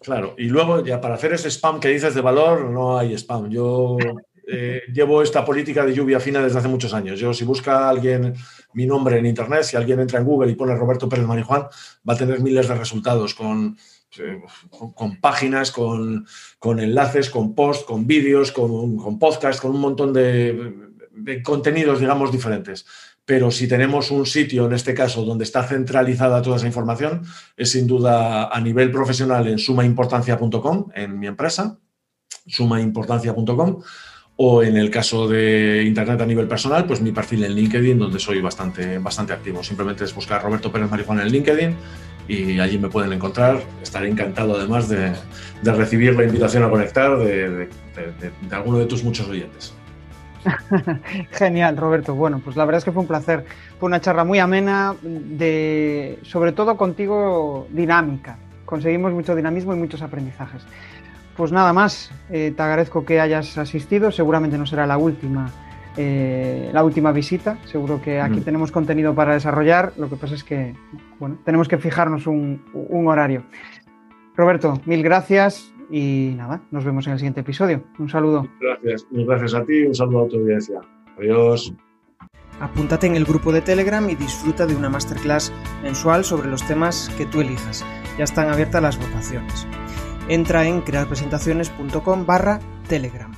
Claro, y luego ya para hacer ese spam que dices de valor, no hay spam. Yo eh, llevo esta política de lluvia fina desde hace muchos años. Yo si busca alguien mi nombre en Internet, si alguien entra en Google y pone Roberto Pérez Marijuán, va a tener miles de resultados con, eh, con, páginas, con, enlaces, con posts, con vídeos, con, con podcasts, con un montón de, de contenidos, digamos, diferentes. Pero si tenemos un sitio, en este caso, donde está centralizada toda esa información, es sin duda a nivel profesional en sumaimportancia.com, en mi empresa, sumaimportancia.com, o en el caso de Internet a nivel personal, pues mi perfil en LinkedIn, donde soy bastante, bastante activo. Simplemente es buscar Roberto Pérez Marijuana en LinkedIn y allí me pueden encontrar. Estaré encantado además de, recibir la invitación a conectar de alguno de tus muchos oyentes. Genial, Roberto. Bueno, pues la verdad es que fue un placer. Fue una charla muy amena, de, sobre todo contigo dinámica. Conseguimos mucho dinamismo y muchos aprendizajes. Pues nada más, eh, te agradezco que hayas asistido. Seguramente no será la última, eh, la última visita. Seguro que aquí tenemos contenido para desarrollar. Lo que pasa es que bueno, tenemos que fijarnos un, un horario. Roberto, mil gracias y nada, nos vemos en el siguiente episodio. Un saludo. Gracias, gracias a ti, un saludo a tu audiencia. Adiós. Apúntate en el grupo de Telegram y disfruta de una masterclass mensual sobre los temas que tú elijas. Ya están abiertas las votaciones. Entra en crearpresentaciones.com barra Telegram.